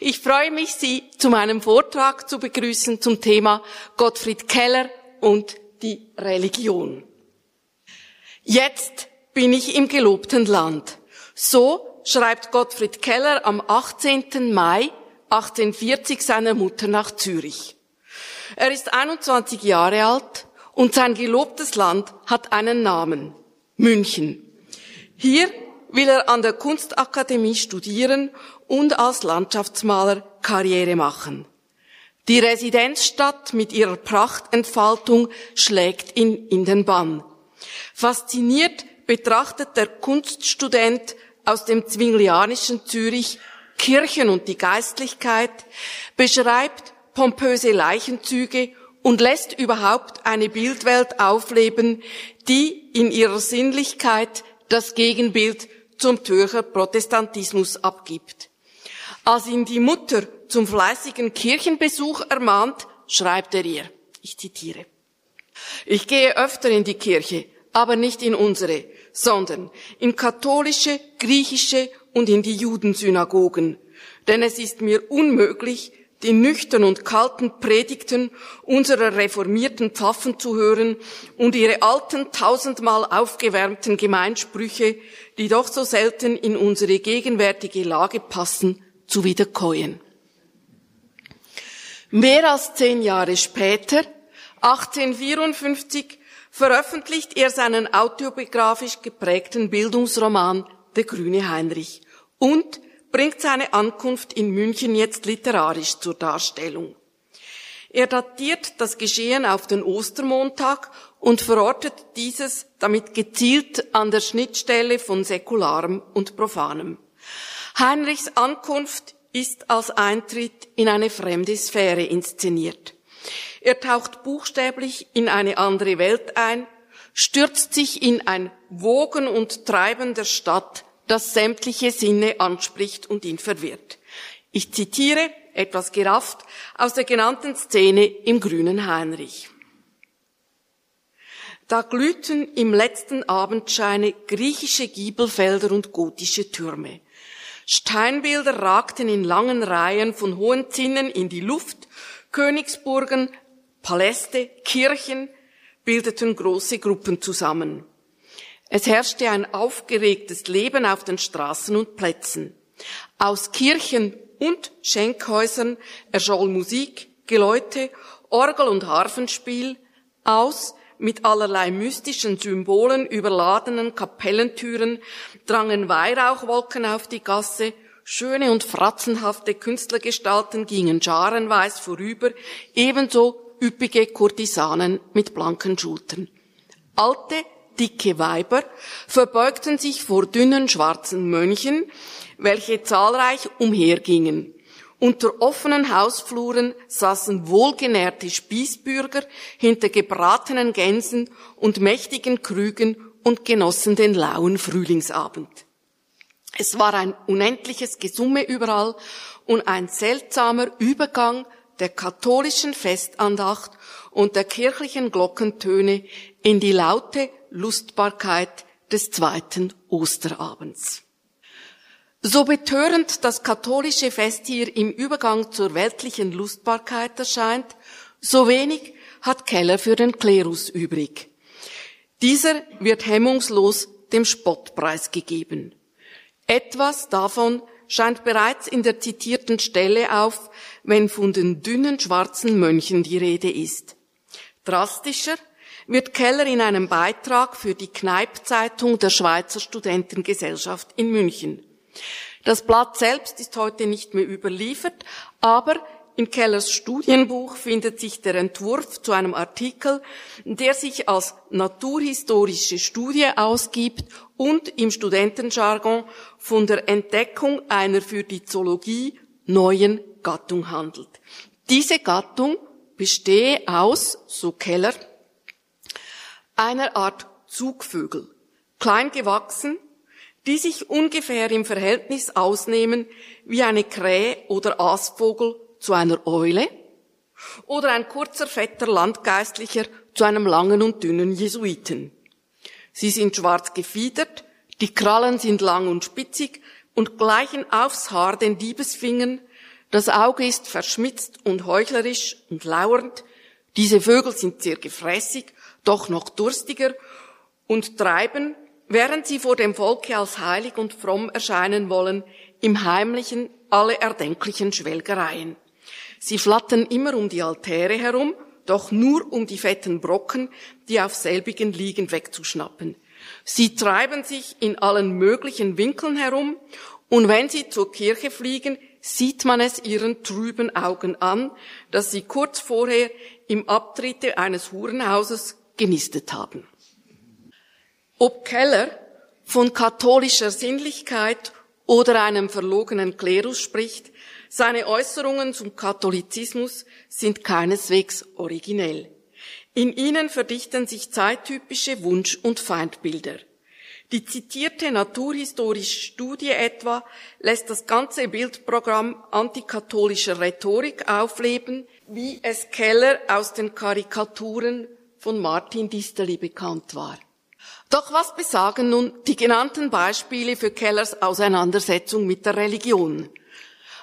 Ich freue mich, Sie zu meinem Vortrag zu begrüßen zum Thema Gottfried Keller und die Religion. Jetzt bin ich im gelobten Land. So schreibt Gottfried Keller am 18. Mai 1840 seiner Mutter nach Zürich. Er ist 21 Jahre alt und sein gelobtes Land hat einen Namen. München. Hier will er an der Kunstakademie studieren und als Landschaftsmaler Karriere machen. Die Residenzstadt mit ihrer Prachtentfaltung schlägt ihn in den Bann. Fasziniert betrachtet der Kunststudent aus dem zwinglianischen Zürich Kirchen und die Geistlichkeit, beschreibt pompöse Leichenzüge und lässt überhaupt eine Bildwelt aufleben, die in ihrer Sinnlichkeit das Gegenbild zum Zürcher Protestantismus abgibt. Als ihn die Mutter zum fleißigen Kirchenbesuch ermahnt, schreibt er ihr, ich zitiere, ich gehe öfter in die Kirche, aber nicht in unsere, sondern in katholische, griechische und in die Judensynagogen. Denn es ist mir unmöglich, die nüchtern und kalten Predigten unserer reformierten Pfaffen zu hören und ihre alten, tausendmal aufgewärmten Gemeinsprüche, die doch so selten in unsere gegenwärtige Lage passen, zu wiederkäuen. Mehr als zehn Jahre später, 1854, veröffentlicht er seinen autobiografisch geprägten Bildungsroman Der grüne Heinrich und bringt seine Ankunft in München jetzt literarisch zur Darstellung. Er datiert das Geschehen auf den Ostermontag und verortet dieses damit gezielt an der Schnittstelle von Säkularem und Profanem. Heinrichs Ankunft ist als Eintritt in eine fremde Sphäre inszeniert. Er taucht buchstäblich in eine andere Welt ein, stürzt sich in ein Wogen und Treiben der Stadt, das sämtliche Sinne anspricht und ihn verwirrt. Ich zitiere, etwas gerafft, aus der genannten Szene im grünen Heinrich. Da glühten im letzten Abendscheine griechische Giebelfelder und gotische Türme. Steinbilder ragten in langen Reihen von hohen Zinnen in die Luft, Königsburgen, Paläste, Kirchen bildeten große Gruppen zusammen. Es herrschte ein aufgeregtes Leben auf den Straßen und Plätzen. Aus Kirchen und Schenkhäusern erscholl Musik, Geläute, Orgel und Harfenspiel, aus mit allerlei mystischen Symbolen überladenen Kapellentüren drangen Weihrauchwolken auf die Gasse, schöne und fratzenhafte Künstlergestalten gingen scharenweis vorüber, ebenso üppige Kurtisanen mit blanken Schultern. Alte, dicke Weiber verbeugten sich vor dünnen schwarzen Mönchen, welche zahlreich umhergingen. Unter offenen Hausfluren saßen wohlgenährte Spießbürger hinter gebratenen Gänsen und mächtigen Krügen und genossen den lauen Frühlingsabend. Es war ein unendliches Gesumme überall und ein seltsamer Übergang der katholischen Festandacht und der kirchlichen Glockentöne in die laute Lustbarkeit des zweiten Osterabends. So betörend das katholische Fest hier im Übergang zur weltlichen Lustbarkeit erscheint, so wenig hat Keller für den Klerus übrig. Dieser wird hemmungslos dem Spottpreis gegeben. Etwas davon scheint bereits in der zitierten Stelle auf, wenn von den dünnen schwarzen Mönchen die Rede ist. Drastischer wird Keller in einem Beitrag für die Kneipzeitung der Schweizer Studentengesellschaft in München. Das Blatt selbst ist heute nicht mehr überliefert, aber in Kellers Studienbuch findet sich der Entwurf zu einem Artikel, der sich als naturhistorische Studie ausgibt und im Studentenjargon von der Entdeckung einer für die Zoologie neuen Gattung handelt. Diese Gattung bestehe aus, so Keller, einer Art Zugvögel, klein gewachsen, die sich ungefähr im Verhältnis ausnehmen wie eine Krähe oder Aasvogel zu einer Eule oder ein kurzer, fetter Landgeistlicher zu einem langen und dünnen Jesuiten. Sie sind schwarz gefiedert, die Krallen sind lang und spitzig und gleichen aufs Haar den Diebesfingern, Das Auge ist verschmitzt und heuchlerisch und lauernd. Diese Vögel sind sehr gefräßig, doch noch durstiger und treiben, während sie vor dem Volke als heilig und fromm erscheinen wollen, im Heimlichen alle erdenklichen Schwelgereien. Sie flattern immer um die Altäre herum, doch nur um die fetten Brocken, die auf selbigen liegen, wegzuschnappen. Sie treiben sich in allen möglichen Winkeln herum, und wenn sie zur Kirche fliegen, sieht man es ihren trüben Augen an, dass sie kurz vorher im Abtritte eines Hurenhauses genistet haben. Ob Keller von katholischer Sinnlichkeit oder einem verlogenen Klerus spricht, seine Äußerungen zum Katholizismus sind keineswegs originell. In ihnen verdichten sich zeittypische Wunsch- und Feindbilder. Die zitierte naturhistorische Studie etwa lässt das ganze Bildprogramm antikatholischer Rhetorik aufleben, wie es Keller aus den Karikaturen von Martin Disteli bekannt war. Doch was besagen nun die genannten Beispiele für Kellers Auseinandersetzung mit der Religion?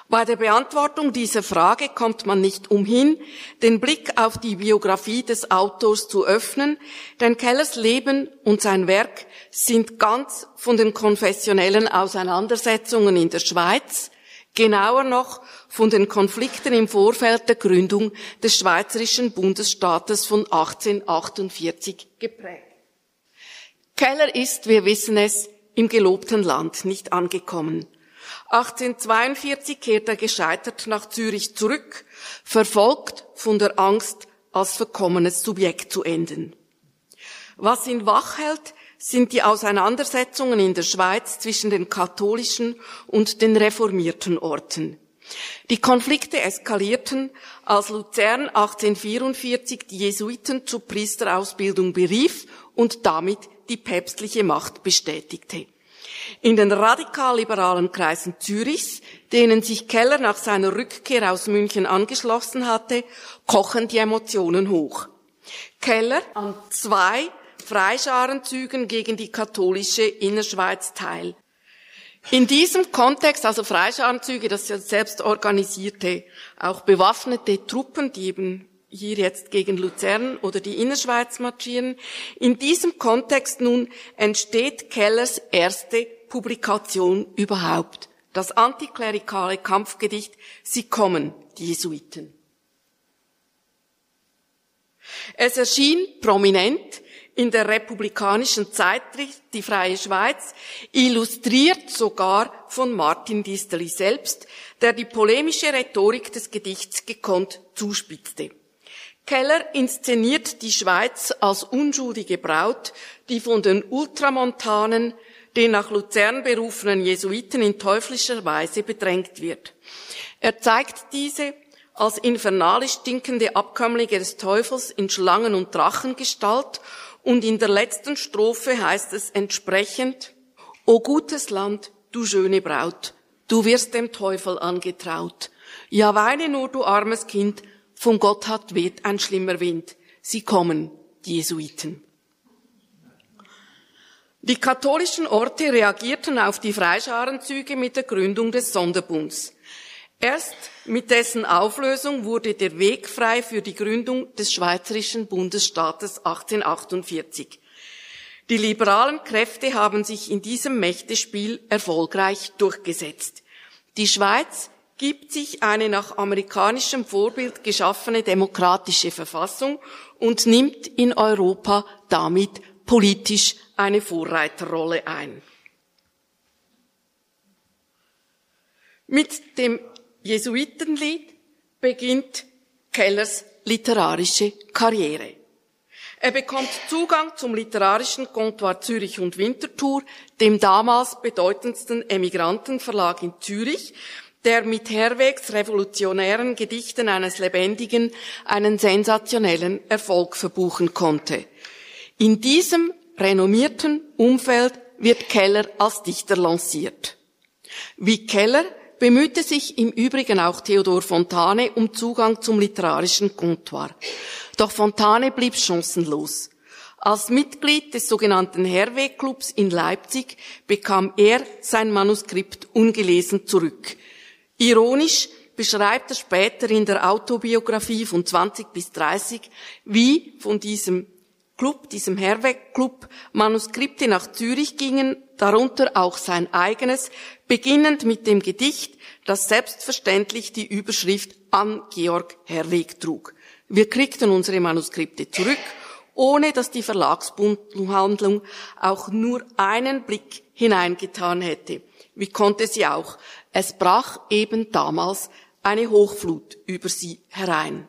Bei der Beantwortung dieser Frage kommt man nicht umhin, den Blick auf die Biografie des Autors zu öffnen, denn Kellers Leben und sein Werk sind ganz von den konfessionellen Auseinandersetzungen in der Schweiz, genauer noch von den Konflikten im Vorfeld der Gründung des Schweizerischen Bundesstaates von 1848 geprägt. Keller ist, wir wissen es, im gelobten Land nicht angekommen. 1842 kehrt er gescheitert nach Zürich zurück, verfolgt von der Angst, als verkommenes Subjekt zu enden. Was ihn wach hält, sind die Auseinandersetzungen in der Schweiz zwischen den katholischen und den reformierten Orten. Die Konflikte eskalierten, als Luzern 1844 die Jesuiten zur Priesterausbildung berief und damit die päpstliche Macht bestätigte. In den radikal-liberalen Kreisen Zürichs, denen sich Keller nach seiner Rückkehr aus München angeschlossen hatte, kochen die Emotionen hoch. Keller an zwei Freischarenzügen gegen die katholische Innerschweiz teil. In diesem Kontext, also Freischarenzüge, das selbst organisierte, auch bewaffnete Truppen, die eben hier jetzt gegen Luzern oder die Innerschweiz marschieren. In diesem Kontext nun entsteht Kellers erste Publikation überhaupt. Das antiklerikale Kampfgedicht Sie kommen, die Jesuiten. Es erschien prominent in der republikanischen Zeitschrift Die Freie Schweiz, illustriert sogar von Martin Disteli selbst, der die polemische Rhetorik des Gedichts gekonnt zuspitzte. Keller inszeniert die Schweiz als unschuldige Braut, die von den Ultramontanen den nach Luzern berufenen Jesuiten in teuflischer Weise bedrängt wird. Er zeigt diese als infernalisch stinkende Abkömmlinge des Teufels in Schlangen- und Drachengestalt und in der letzten Strophe heißt es entsprechend, O gutes Land, du schöne Braut, du wirst dem Teufel angetraut. Ja, weine nur, du armes Kind, von Gott hat weht ein schlimmer Wind. Sie kommen, die Jesuiten. Die katholischen Orte reagierten auf die Freischarenzüge mit der Gründung des Sonderbunds. Erst mit dessen Auflösung wurde der Weg frei für die Gründung des Schweizerischen Bundesstaates 1848. Die liberalen Kräfte haben sich in diesem Mächtespiel erfolgreich durchgesetzt. Die Schweiz gibt sich eine nach amerikanischem Vorbild geschaffene demokratische Verfassung und nimmt in Europa damit politisch eine Vorreiterrolle ein. Mit dem Jesuitenlied beginnt Kellers literarische Karriere. Er bekommt Zugang zum literarischen Comptoir Zürich und Winterthur, dem damals bedeutendsten Emigrantenverlag in Zürich, der mit Herwegs revolutionären Gedichten eines Lebendigen einen sensationellen Erfolg verbuchen konnte. In diesem renommierten Umfeld wird Keller als Dichter lanciert. Wie Keller bemühte sich im Übrigen auch Theodor Fontane um Zugang zum literarischen Comptoir. Doch Fontane blieb chancenlos. Als Mitglied des sogenannten Herweg-Clubs in Leipzig bekam er sein Manuskript ungelesen zurück. Ironisch, beschreibt er später in der Autobiografie von 20 bis 30, wie von diesem Club, diesem Herweg-Club, Manuskripte nach Zürich gingen, darunter auch sein eigenes, beginnend mit dem Gedicht, das selbstverständlich die Überschrift an Georg Herweg trug. Wir kriegten unsere Manuskripte zurück, ohne dass die Verlagsbuchhandlung auch nur einen Blick hineingetan hätte. Wie konnte sie auch? Es brach eben damals eine Hochflut über sie herein.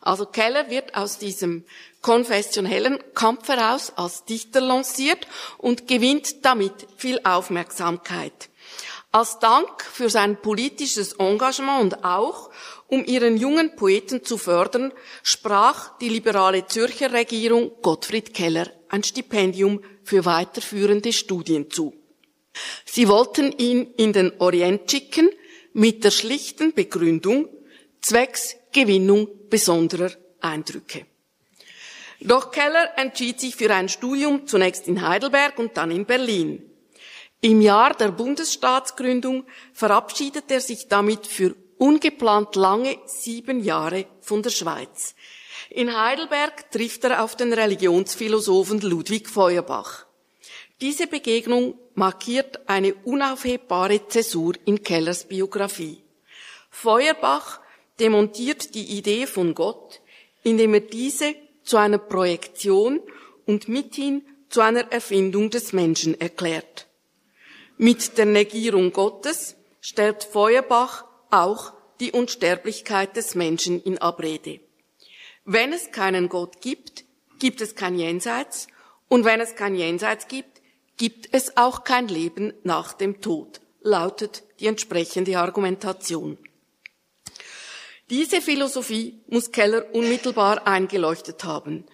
Also Keller wird aus diesem konfessionellen Kampf heraus als Dichter lanciert und gewinnt damit viel Aufmerksamkeit. Als Dank für sein politisches Engagement und auch, um ihren jungen Poeten zu fördern, sprach die liberale Zürcher Regierung Gottfried Keller ein Stipendium für weiterführende Studien zu. Sie wollten ihn in den Orient schicken mit der schlichten Begründung zwecks Gewinnung besonderer Eindrücke. Doch Keller entschied sich für ein Studium zunächst in Heidelberg und dann in Berlin. Im Jahr der Bundesstaatsgründung verabschiedet er sich damit für ungeplant lange sieben Jahre von der Schweiz. In Heidelberg trifft er auf den Religionsphilosophen Ludwig Feuerbach. Diese Begegnung markiert eine unaufhebbare Zäsur in Kellers Biografie. Feuerbach demontiert die Idee von Gott, indem er diese zu einer Projektion und mithin zu einer Erfindung des Menschen erklärt. Mit der Negierung Gottes stellt Feuerbach auch die Unsterblichkeit des Menschen in Abrede. Wenn es keinen Gott gibt, gibt es kein Jenseits, und wenn es kein Jenseits gibt, gibt es auch kein Leben nach dem Tod, lautet die entsprechende Argumentation. Diese Philosophie muss Keller unmittelbar eingeleuchtet haben.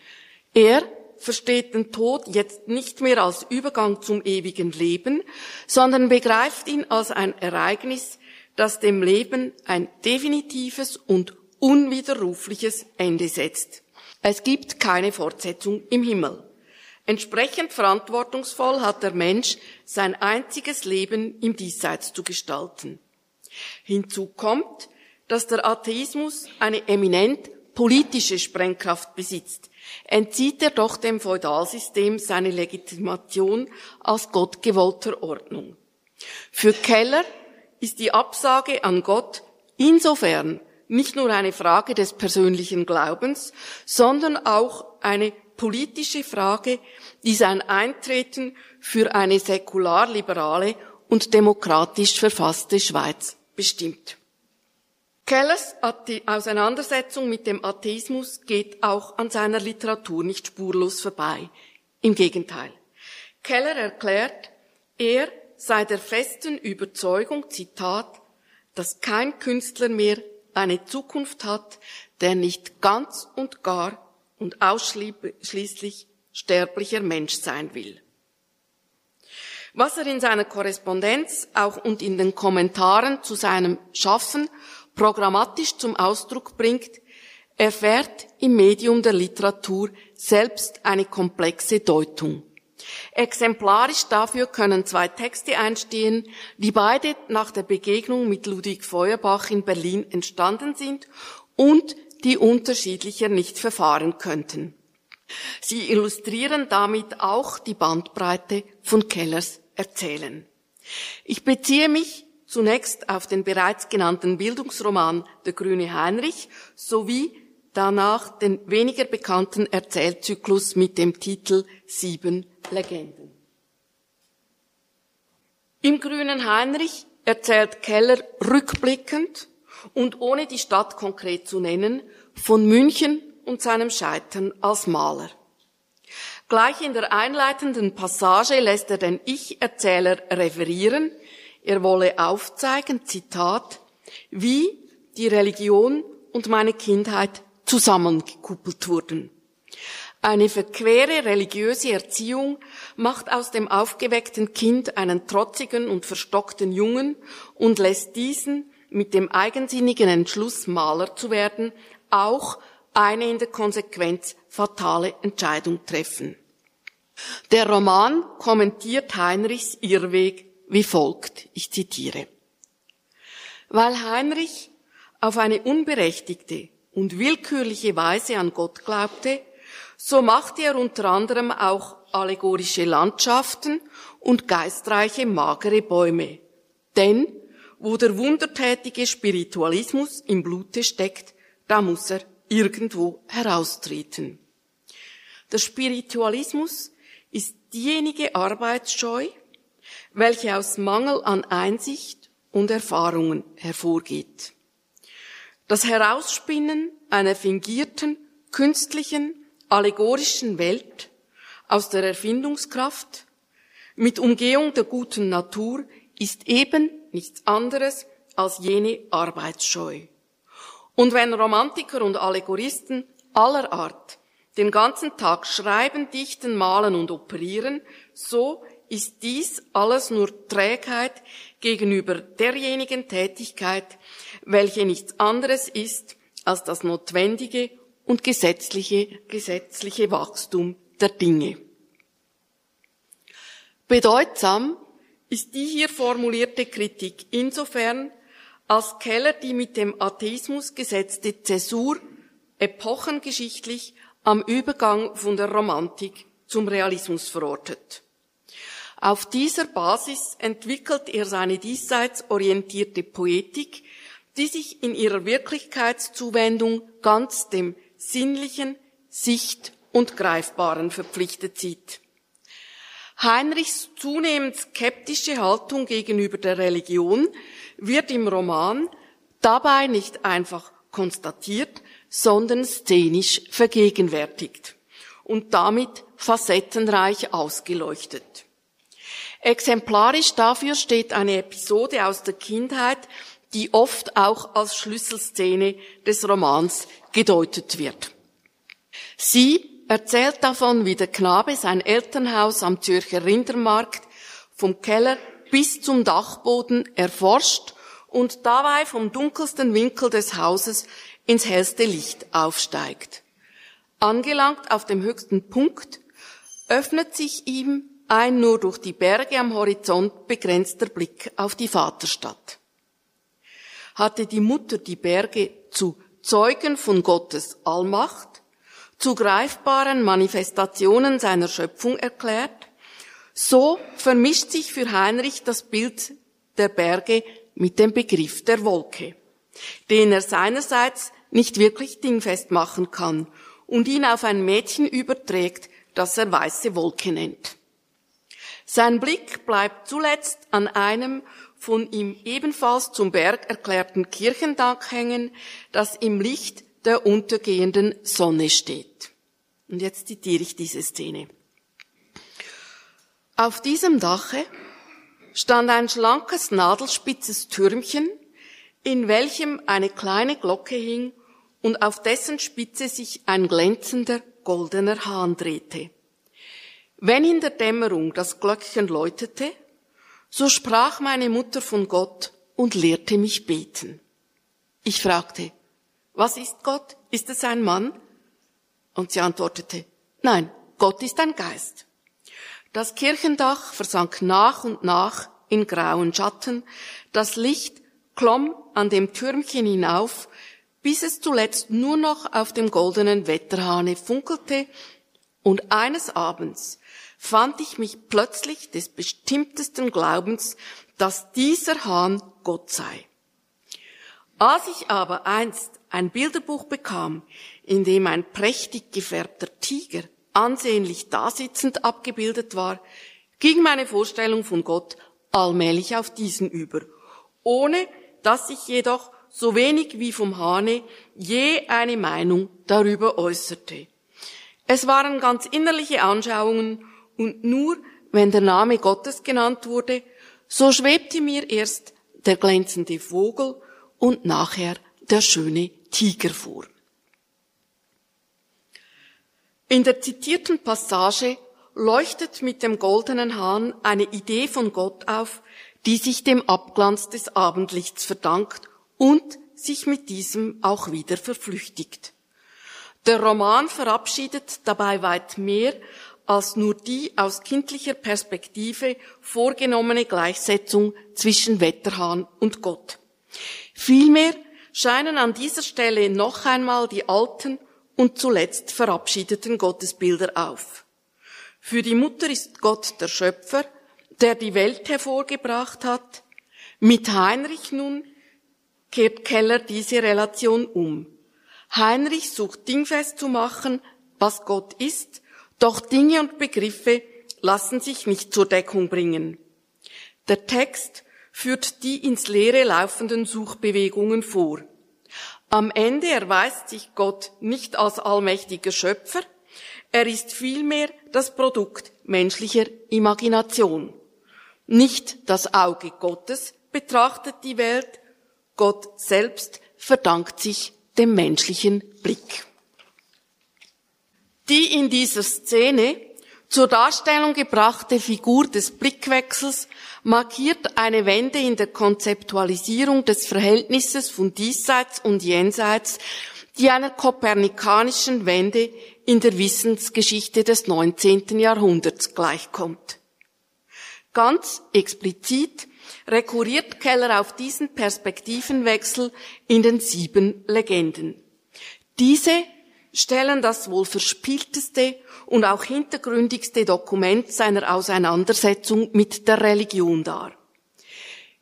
Er versteht den Tod jetzt nicht mehr als Übergang zum ewigen Leben, sondern begreift ihn als ein Ereignis, das dem Leben ein definitives und unwiderrufliches Ende setzt. Es gibt keine Fortsetzung im Himmel. Entsprechend verantwortungsvoll hat der Mensch sein einziges Leben im Diesseits zu gestalten. Hinzu kommt, dass der Atheismus eine eminent politische Sprengkraft besitzt, entzieht er doch dem Feudalsystem seine Legitimation als gottgewollter Ordnung. Für Keller ist die Absage an Gott insofern nicht nur eine Frage des persönlichen Glaubens, sondern auch eine politische Frage, die sein Eintreten für eine säkular-liberale und demokratisch verfasste Schweiz bestimmt. Kellers Auseinandersetzung mit dem Atheismus geht auch an seiner Literatur nicht spurlos vorbei. Im Gegenteil. Keller erklärt, er sei der festen Überzeugung, Zitat, dass kein Künstler mehr eine Zukunft hat, der nicht ganz und gar und ausschließlich sterblicher Mensch sein will. Was er in seiner Korrespondenz auch und in den Kommentaren zu seinem Schaffen programmatisch zum Ausdruck bringt, erfährt im Medium der Literatur selbst eine komplexe Deutung. Exemplarisch dafür können zwei Texte einstehen, die beide nach der Begegnung mit Ludwig Feuerbach in Berlin entstanden sind und die unterschiedlicher nicht verfahren könnten. Sie illustrieren damit auch die Bandbreite von Kellers Erzählen. Ich beziehe mich zunächst auf den bereits genannten Bildungsroman Der grüne Heinrich sowie danach den weniger bekannten Erzählzyklus mit dem Titel Sieben Legenden. Im grünen Heinrich erzählt Keller rückblickend und ohne die Stadt konkret zu nennen von München und seinem Scheitern als Maler. Gleich in der einleitenden Passage lässt er den Ich-Erzähler referieren, er wolle aufzeigen, Zitat, wie die Religion und meine Kindheit zusammengekuppelt wurden. Eine verquere religiöse Erziehung macht aus dem aufgeweckten Kind einen trotzigen und verstockten Jungen und lässt diesen mit dem eigensinnigen Entschluss, Maler zu werden, auch eine in der Konsequenz fatale Entscheidung treffen. Der Roman kommentiert Heinrichs Irrweg wie folgt, ich zitiere. Weil Heinrich auf eine unberechtigte und willkürliche Weise an Gott glaubte, so machte er unter anderem auch allegorische Landschaften und geistreiche magere Bäume. Denn wo der wundertätige Spiritualismus im Blute steckt, da muss er irgendwo heraustreten. Der Spiritualismus ist diejenige Arbeitsscheu, welche aus Mangel an Einsicht und Erfahrungen hervorgeht. Das Herausspinnen einer fingierten, künstlichen, allegorischen Welt aus der Erfindungskraft mit Umgehung der guten Natur ist eben nichts anderes als jene Arbeitsscheu. Und wenn Romantiker und Allegoristen aller Art den ganzen Tag schreiben, dichten, malen und operieren, so ist dies alles nur Trägheit gegenüber derjenigen Tätigkeit, welche nichts anderes ist als das notwendige und gesetzliche, gesetzliche Wachstum der Dinge. Bedeutsam ist die hier formulierte Kritik insofern, als Keller die mit dem Atheismus gesetzte Zäsur epochengeschichtlich am Übergang von der Romantik zum Realismus verortet. Auf dieser Basis entwickelt er seine diesseits orientierte Poetik, die sich in ihrer Wirklichkeitszuwendung ganz dem Sinnlichen, Sicht und Greifbaren verpflichtet sieht. Heinrichs zunehmend skeptische Haltung gegenüber der Religion wird im Roman dabei nicht einfach konstatiert, sondern szenisch vergegenwärtigt und damit facettenreich ausgeleuchtet. Exemplarisch dafür steht eine Episode aus der Kindheit, die oft auch als Schlüsselszene des Romans gedeutet wird. Sie erzählt davon, wie der Knabe sein Elternhaus am Zürcher Rindermarkt vom Keller bis zum Dachboden erforscht und dabei vom dunkelsten Winkel des Hauses ins hellste Licht aufsteigt. Angelangt auf dem höchsten Punkt öffnet sich ihm ein nur durch die Berge am Horizont begrenzter Blick auf die Vaterstadt hatte die Mutter die Berge zu Zeugen von Gottes Allmacht, zu greifbaren Manifestationen seiner Schöpfung erklärt, so vermischt sich für Heinrich das Bild der Berge mit dem Begriff der Wolke, den er seinerseits nicht wirklich dingfest machen kann und ihn auf ein Mädchen überträgt, das er weiße Wolke nennt. Sein Blick bleibt zuletzt an einem von ihm ebenfalls zum Berg erklärten Kirchendach hängen, das im Licht der untergehenden Sonne steht. Und jetzt zitiere ich diese Szene. Auf diesem Dache stand ein schlankes, nadelspitzes Türmchen, in welchem eine kleine Glocke hing und auf dessen Spitze sich ein glänzender goldener Hahn drehte. Wenn in der Dämmerung das Glöckchen läutete, so sprach meine Mutter von Gott und lehrte mich beten. Ich fragte, was ist Gott? Ist es ein Mann? Und sie antwortete, nein, Gott ist ein Geist. Das Kirchendach versank nach und nach in grauen Schatten, das Licht klomm an dem Türmchen hinauf, bis es zuletzt nur noch auf dem goldenen Wetterhahne funkelte, und eines Abends fand ich mich plötzlich des bestimmtesten Glaubens, dass dieser Hahn Gott sei. Als ich aber einst ein Bilderbuch bekam, in dem ein prächtig gefärbter Tiger ansehnlich dasitzend abgebildet war, ging meine Vorstellung von Gott allmählich auf diesen über, ohne dass ich jedoch so wenig wie vom Hahne je eine Meinung darüber äußerte. Es waren ganz innerliche Anschauungen und nur wenn der Name Gottes genannt wurde, so schwebte mir erst der glänzende Vogel und nachher der schöne Tiger vor. In der zitierten Passage leuchtet mit dem goldenen Hahn eine Idee von Gott auf, die sich dem Abglanz des Abendlichts verdankt und sich mit diesem auch wieder verflüchtigt. Der Roman verabschiedet dabei weit mehr als nur die aus kindlicher Perspektive vorgenommene Gleichsetzung zwischen Wetterhahn und Gott. Vielmehr scheinen an dieser Stelle noch einmal die alten und zuletzt verabschiedeten Gottesbilder auf. Für die Mutter ist Gott der Schöpfer, der die Welt hervorgebracht hat. Mit Heinrich nun kehrt Keller diese Relation um. Heinrich sucht dingfest zu machen, was Gott ist, doch Dinge und Begriffe lassen sich nicht zur Deckung bringen. Der Text führt die ins Leere laufenden Suchbewegungen vor. Am Ende erweist sich Gott nicht als allmächtiger Schöpfer, er ist vielmehr das Produkt menschlicher Imagination. Nicht das Auge Gottes betrachtet die Welt, Gott selbst verdankt sich dem menschlichen Blick. Die in dieser Szene zur Darstellung gebrachte Figur des Blickwechsels markiert eine Wende in der Konzeptualisierung des Verhältnisses von diesseits und jenseits, die einer kopernikanischen Wende in der Wissensgeschichte des 19. Jahrhunderts gleichkommt. Ganz explizit rekurriert Keller auf diesen Perspektivenwechsel in den sieben Legenden. Diese stellen das wohl verspielteste und auch hintergründigste Dokument seiner Auseinandersetzung mit der Religion dar.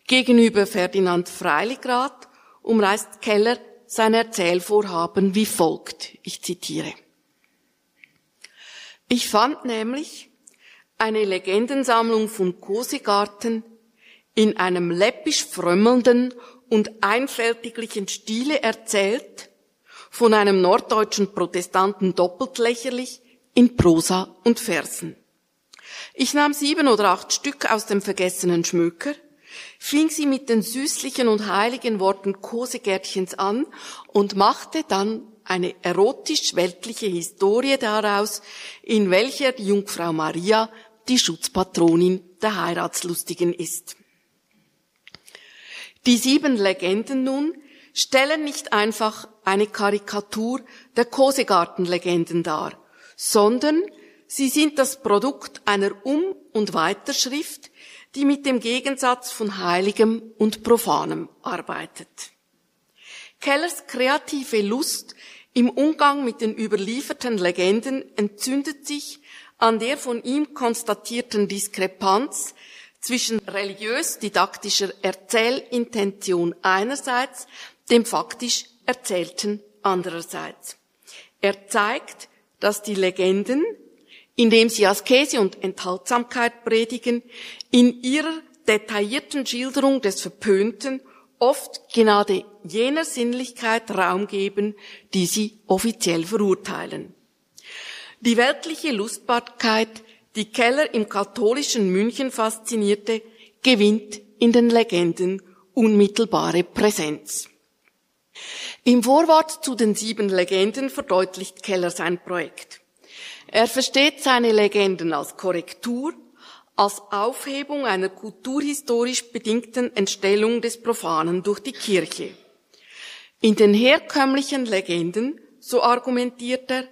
Gegenüber Ferdinand Freiligrath umreißt Keller sein Erzählvorhaben wie folgt. Ich zitiere. Ich fand nämlich eine Legendensammlung von Kosegarten in einem läppisch frömmelnden und einfältiglichen Stile erzählt, von einem norddeutschen Protestanten doppelt lächerlich, in Prosa und Versen. Ich nahm sieben oder acht Stück aus dem vergessenen Schmöker, fing sie mit den süßlichen und heiligen Worten Kosegärtchens an und machte dann eine erotisch-weltliche Historie daraus, in welcher die Jungfrau Maria die Schutzpatronin der Heiratslustigen ist. Die sieben Legenden nun stellen nicht einfach eine Karikatur der Kosegartenlegenden dar, sondern sie sind das Produkt einer Um- und Weiterschrift, die mit dem Gegensatz von Heiligem und Profanem arbeitet. Kellers kreative Lust im Umgang mit den überlieferten Legenden entzündet sich an der von ihm konstatierten Diskrepanz zwischen religiös-didaktischer Erzählintention einerseits, dem faktisch Erzählten andererseits. Er zeigt, dass die Legenden, indem sie Askese und Enthaltsamkeit predigen, in ihrer detaillierten Schilderung des Verpönten oft gerade jener Sinnlichkeit Raum geben, die sie offiziell verurteilen. Die weltliche Lustbarkeit, die Keller im katholischen München faszinierte, gewinnt in den Legenden unmittelbare Präsenz. Im Vorwort zu den sieben Legenden verdeutlicht Keller sein Projekt. Er versteht seine Legenden als Korrektur, als Aufhebung einer kulturhistorisch bedingten Entstellung des Profanen durch die Kirche. In den herkömmlichen Legenden, so argumentiert er,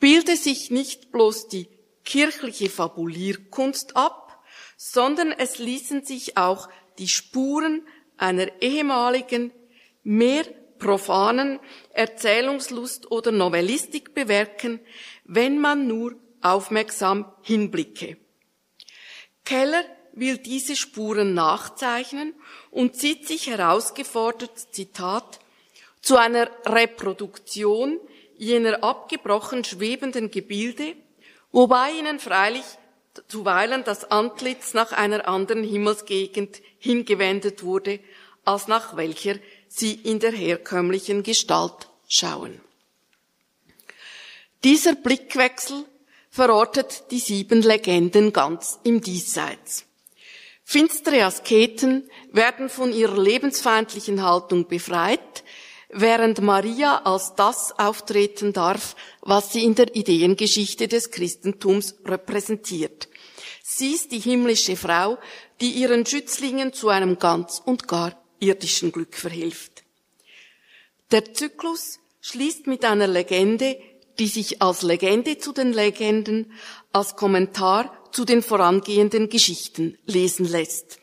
bilde sich nicht bloß die kirchliche Fabulierkunst ab, sondern es ließen sich auch die Spuren einer ehemaligen, mehr profanen Erzählungslust oder Novellistik bewerken, wenn man nur aufmerksam hinblicke. Keller will diese Spuren nachzeichnen und sieht sich herausgefordert, Zitat, zu einer Reproduktion jener abgebrochen schwebenden Gebilde, wobei ihnen freilich zuweilen das Antlitz nach einer anderen Himmelsgegend hingewendet wurde, als nach welcher sie in der herkömmlichen Gestalt schauen. Dieser Blickwechsel verortet die sieben Legenden ganz im Diesseits. Finstere Asketen werden von ihrer lebensfeindlichen Haltung befreit, während Maria als das auftreten darf, was sie in der Ideengeschichte des Christentums repräsentiert. Sie ist die himmlische Frau, die ihren Schützlingen zu einem ganz und gar irdischen Glück verhilft. Der Zyklus schließt mit einer Legende, die sich als Legende zu den Legenden, als Kommentar zu den vorangehenden Geschichten lesen lässt.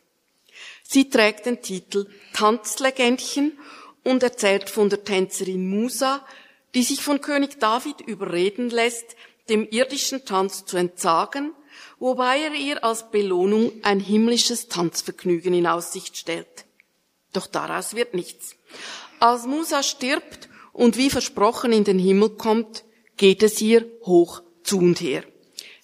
Sie trägt den Titel Tanzlegendchen und erzählt von der Tänzerin Musa, die sich von König David überreden lässt, dem irdischen Tanz zu entsagen, wobei er ihr als Belohnung ein himmlisches Tanzvergnügen in Aussicht stellt. Doch daraus wird nichts. Als Musa stirbt und wie versprochen in den Himmel kommt, geht es ihr hoch zu und her.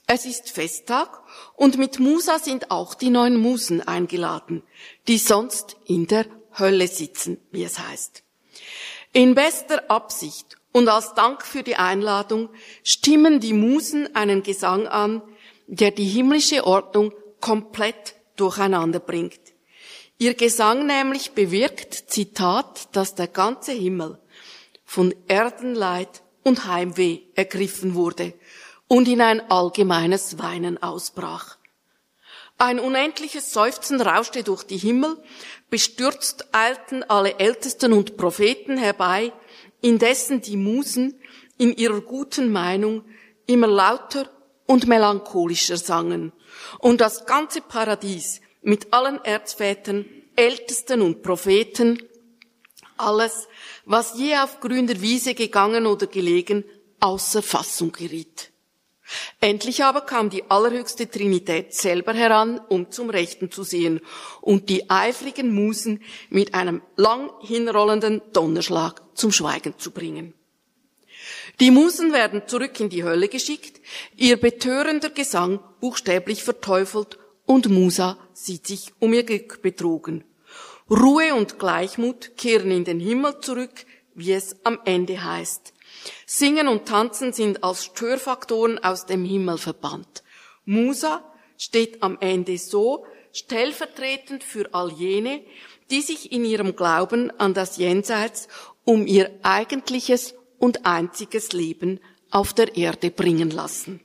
Es ist Festtag und mit Musa sind auch die neun Musen eingeladen, die sonst in der Hölle sitzen, wie es heißt. In bester Absicht und als Dank für die Einladung stimmen die Musen einen Gesang an, der die himmlische Ordnung komplett durcheinander bringt. Ihr Gesang nämlich bewirkt, Zitat, dass der ganze Himmel von Erdenleid und Heimweh ergriffen wurde und in ein allgemeines Weinen ausbrach. Ein unendliches Seufzen rauschte durch die Himmel, bestürzt eilten alle Ältesten und Propheten herbei, indessen die Musen in ihrer guten Meinung immer lauter und melancholischer sangen und das ganze Paradies mit allen Erzvätern, Ältesten und Propheten, alles, was je auf grüner Wiese gegangen oder gelegen, außer Fassung geriet. Endlich aber kam die allerhöchste Trinität selber heran, um zum Rechten zu sehen und die eifrigen Musen mit einem lang hinrollenden Donnerschlag zum Schweigen zu bringen. Die Musen werden zurück in die Hölle geschickt, ihr betörender Gesang buchstäblich verteufelt und Musa sieht sich um ihr Glück betrogen. Ruhe und Gleichmut kehren in den Himmel zurück, wie es am Ende heißt. Singen und Tanzen sind als Störfaktoren aus dem Himmel verbannt. Musa steht am Ende so stellvertretend für all jene, die sich in ihrem Glauben an das Jenseits um ihr eigentliches und einziges Leben auf der Erde bringen lassen.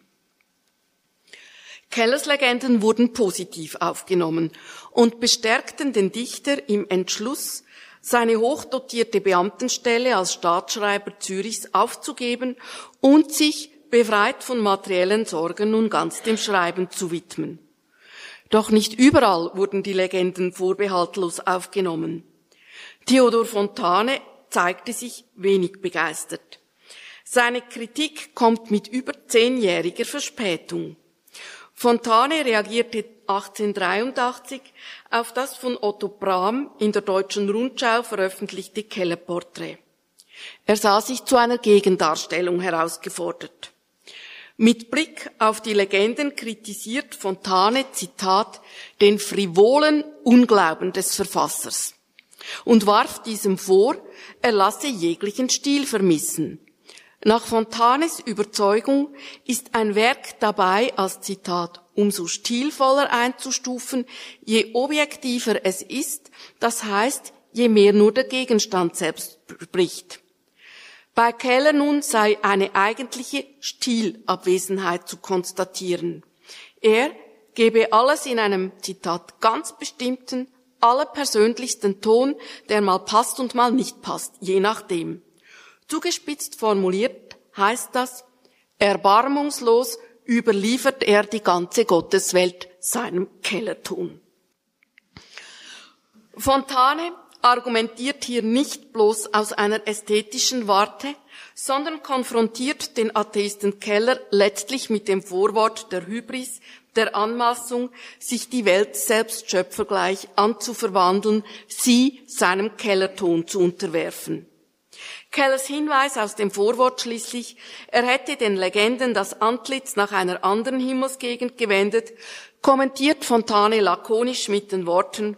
Kellers Legenden wurden positiv aufgenommen und bestärkten den Dichter im Entschluss, seine hochdotierte Beamtenstelle als Staatsschreiber Zürichs aufzugeben und sich, befreit von materiellen Sorgen, nun ganz dem Schreiben zu widmen. Doch nicht überall wurden die Legenden vorbehaltlos aufgenommen. Theodor Fontane zeigte sich wenig begeistert. Seine Kritik kommt mit über zehnjähriger Verspätung. Fontane reagierte 1883 auf das von Otto Brahm in der Deutschen Rundschau veröffentlichte Kellerporträt. Er sah sich zu einer Gegendarstellung herausgefordert. Mit Blick auf die Legenden kritisiert Fontane, Zitat, den frivolen Unglauben des Verfassers und warf diesem vor, er lasse jeglichen Stil vermissen. Nach Fontanes Überzeugung ist ein Werk dabei als Zitat umso stilvoller einzustufen, je objektiver es ist, das heißt, je mehr nur der Gegenstand selbst spricht. Bei Keller nun sei eine eigentliche Stilabwesenheit zu konstatieren. Er gebe alles in einem Zitat ganz bestimmten, allerpersönlichsten Ton, der mal passt und mal nicht passt, je nachdem. Zugespitzt formuliert heißt das, erbarmungslos überliefert er die ganze Gotteswelt seinem Kellertun. Fontane argumentiert hier nicht bloß aus einer ästhetischen Warte, sondern konfrontiert den Atheisten Keller letztlich mit dem Vorwort der Hybris, der Anmaßung, sich die Welt selbst schöpfergleich anzuverwandeln, sie seinem Kellerton zu unterwerfen. Kellers Hinweis aus dem Vorwort schließlich, er hätte den Legenden das Antlitz nach einer anderen Himmelsgegend gewendet, kommentiert Fontane lakonisch mit den Worten,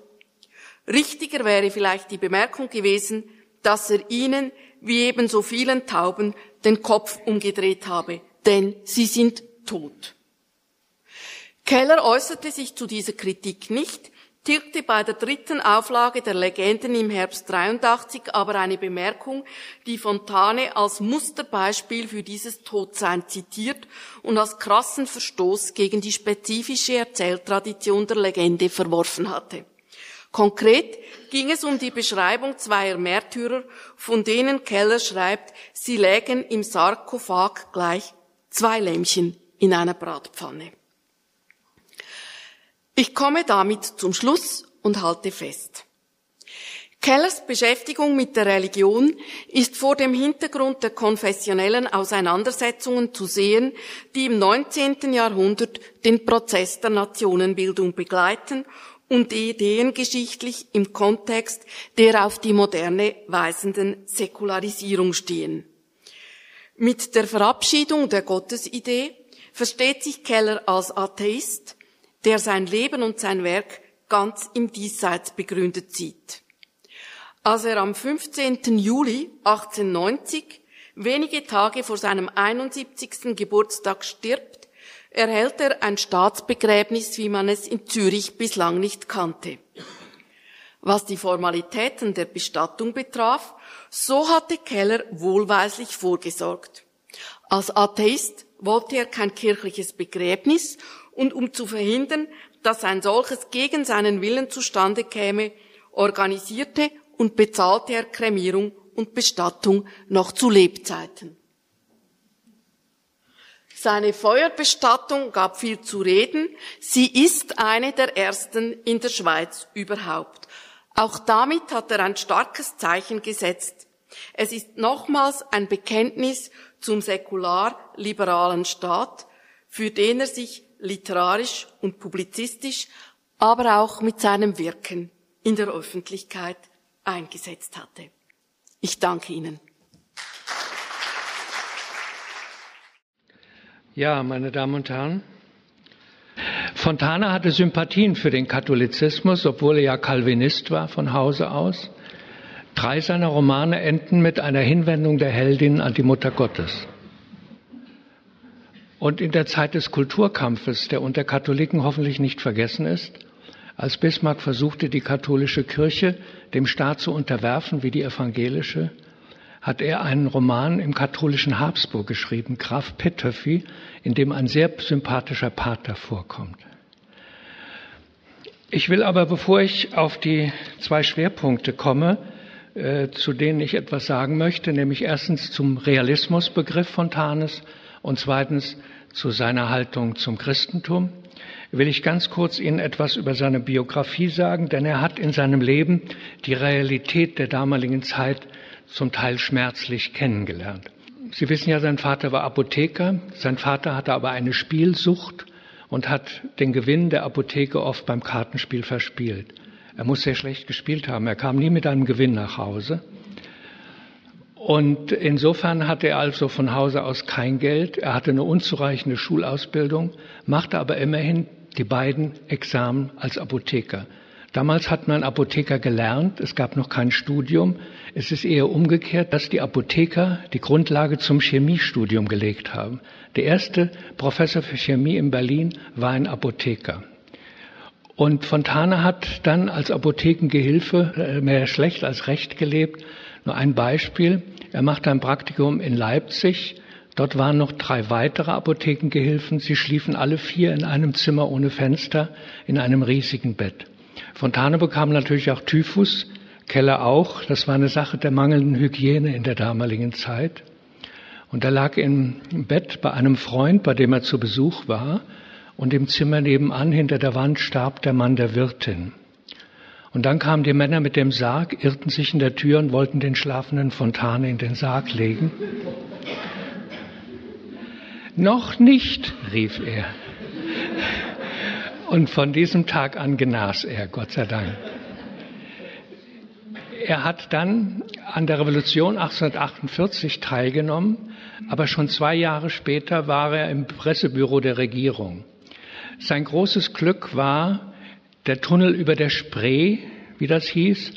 richtiger wäre vielleicht die Bemerkung gewesen, dass er ihnen, wie ebenso vielen Tauben, den Kopf umgedreht habe, denn sie sind tot. Keller äußerte sich zu dieser Kritik nicht, tilgte bei der dritten Auflage der Legenden im Herbst 83 aber eine Bemerkung, die Fontane als Musterbeispiel für dieses Todsein zitiert und als krassen Verstoß gegen die spezifische Erzähltradition der Legende verworfen hatte. Konkret ging es um die Beschreibung zweier Märtyrer, von denen Keller schreibt, sie lägen im Sarkophag gleich zwei Lämmchen in einer Bratpfanne. Ich komme damit zum Schluss und halte fest. Kellers Beschäftigung mit der Religion ist vor dem Hintergrund der konfessionellen Auseinandersetzungen zu sehen, die im 19. Jahrhundert den Prozess der Nationenbildung begleiten und ideengeschichtlich im Kontext der auf die Moderne weisenden Säkularisierung stehen. Mit der Verabschiedung der Gottesidee versteht sich Keller als Atheist, der sein Leben und sein Werk ganz im Diesseits begründet sieht. Als er am 15. Juli 1890, wenige Tage vor seinem 71. Geburtstag stirbt, erhält er ein Staatsbegräbnis, wie man es in Zürich bislang nicht kannte. Was die Formalitäten der Bestattung betraf, so hatte Keller wohlweislich vorgesorgt. Als Atheist wollte er kein kirchliches Begräbnis und um zu verhindern, dass ein solches gegen seinen Willen zustande käme, organisierte und bezahlte er Kremierung und Bestattung noch zu Lebzeiten. Seine Feuerbestattung gab viel zu reden. Sie ist eine der ersten in der Schweiz überhaupt. Auch damit hat er ein starkes Zeichen gesetzt. Es ist nochmals ein Bekenntnis zum säkular-liberalen Staat, für den er sich literarisch und publizistisch, aber auch mit seinem Wirken in der Öffentlichkeit eingesetzt hatte. Ich danke Ihnen. Ja, meine Damen und Herren, Fontana hatte Sympathien für den Katholizismus, obwohl er ja Calvinist war von Hause aus. Drei seiner Romane enden mit einer Hinwendung der Heldin an die Mutter Gottes. Und in der Zeit des Kulturkampfes, der unter Katholiken hoffentlich nicht vergessen ist, als Bismarck versuchte, die katholische Kirche dem Staat zu unterwerfen wie die evangelische, hat er einen Roman im katholischen Habsburg geschrieben, Graf Pettöffi, in dem ein sehr sympathischer Pater vorkommt. Ich will aber, bevor ich auf die zwei Schwerpunkte komme, äh, zu denen ich etwas sagen möchte, nämlich erstens zum Realismusbegriff Fontanes und zweitens zu seiner Haltung zum Christentum, will ich ganz kurz Ihnen etwas über seine Biografie sagen, denn er hat in seinem Leben die Realität der damaligen Zeit zum Teil schmerzlich kennengelernt. Sie wissen ja, sein Vater war Apotheker, sein Vater hatte aber eine Spielsucht und hat den Gewinn der Apotheke oft beim Kartenspiel verspielt. Er muss sehr schlecht gespielt haben, er kam nie mit einem Gewinn nach Hause. Und insofern hatte er also von Hause aus kein Geld, er hatte eine unzureichende Schulausbildung, machte aber immerhin die beiden Examen als Apotheker. Damals hat man Apotheker gelernt, es gab noch kein Studium. Es ist eher umgekehrt, dass die Apotheker die Grundlage zum Chemiestudium gelegt haben. Der erste Professor für Chemie in Berlin war ein Apotheker. Und Fontane hat dann als Apothekengehilfe äh, mehr schlecht als recht gelebt. Nur ein Beispiel. Er machte ein Praktikum in Leipzig Dort waren noch drei weitere Apothekengehilfen. Sie schliefen alle vier in einem Zimmer ohne Fenster in einem riesigen Bett. Fontane bekam natürlich auch Typhus, Keller auch. Das war eine Sache der mangelnden Hygiene in der damaligen Zeit. Und er lag im Bett bei einem Freund, bei dem er zu Besuch war. Und im Zimmer nebenan hinter der Wand starb der Mann der Wirtin. Und dann kamen die Männer mit dem Sarg, irrten sich in der Tür und wollten den schlafenden Fontane in den Sarg legen. Noch nicht, rief er. Und von diesem Tag an genas er, Gott sei Dank. Er hat dann an der Revolution 1848 teilgenommen, aber schon zwei Jahre später war er im Pressebüro der Regierung. Sein großes Glück war der Tunnel über der Spree, wie das hieß,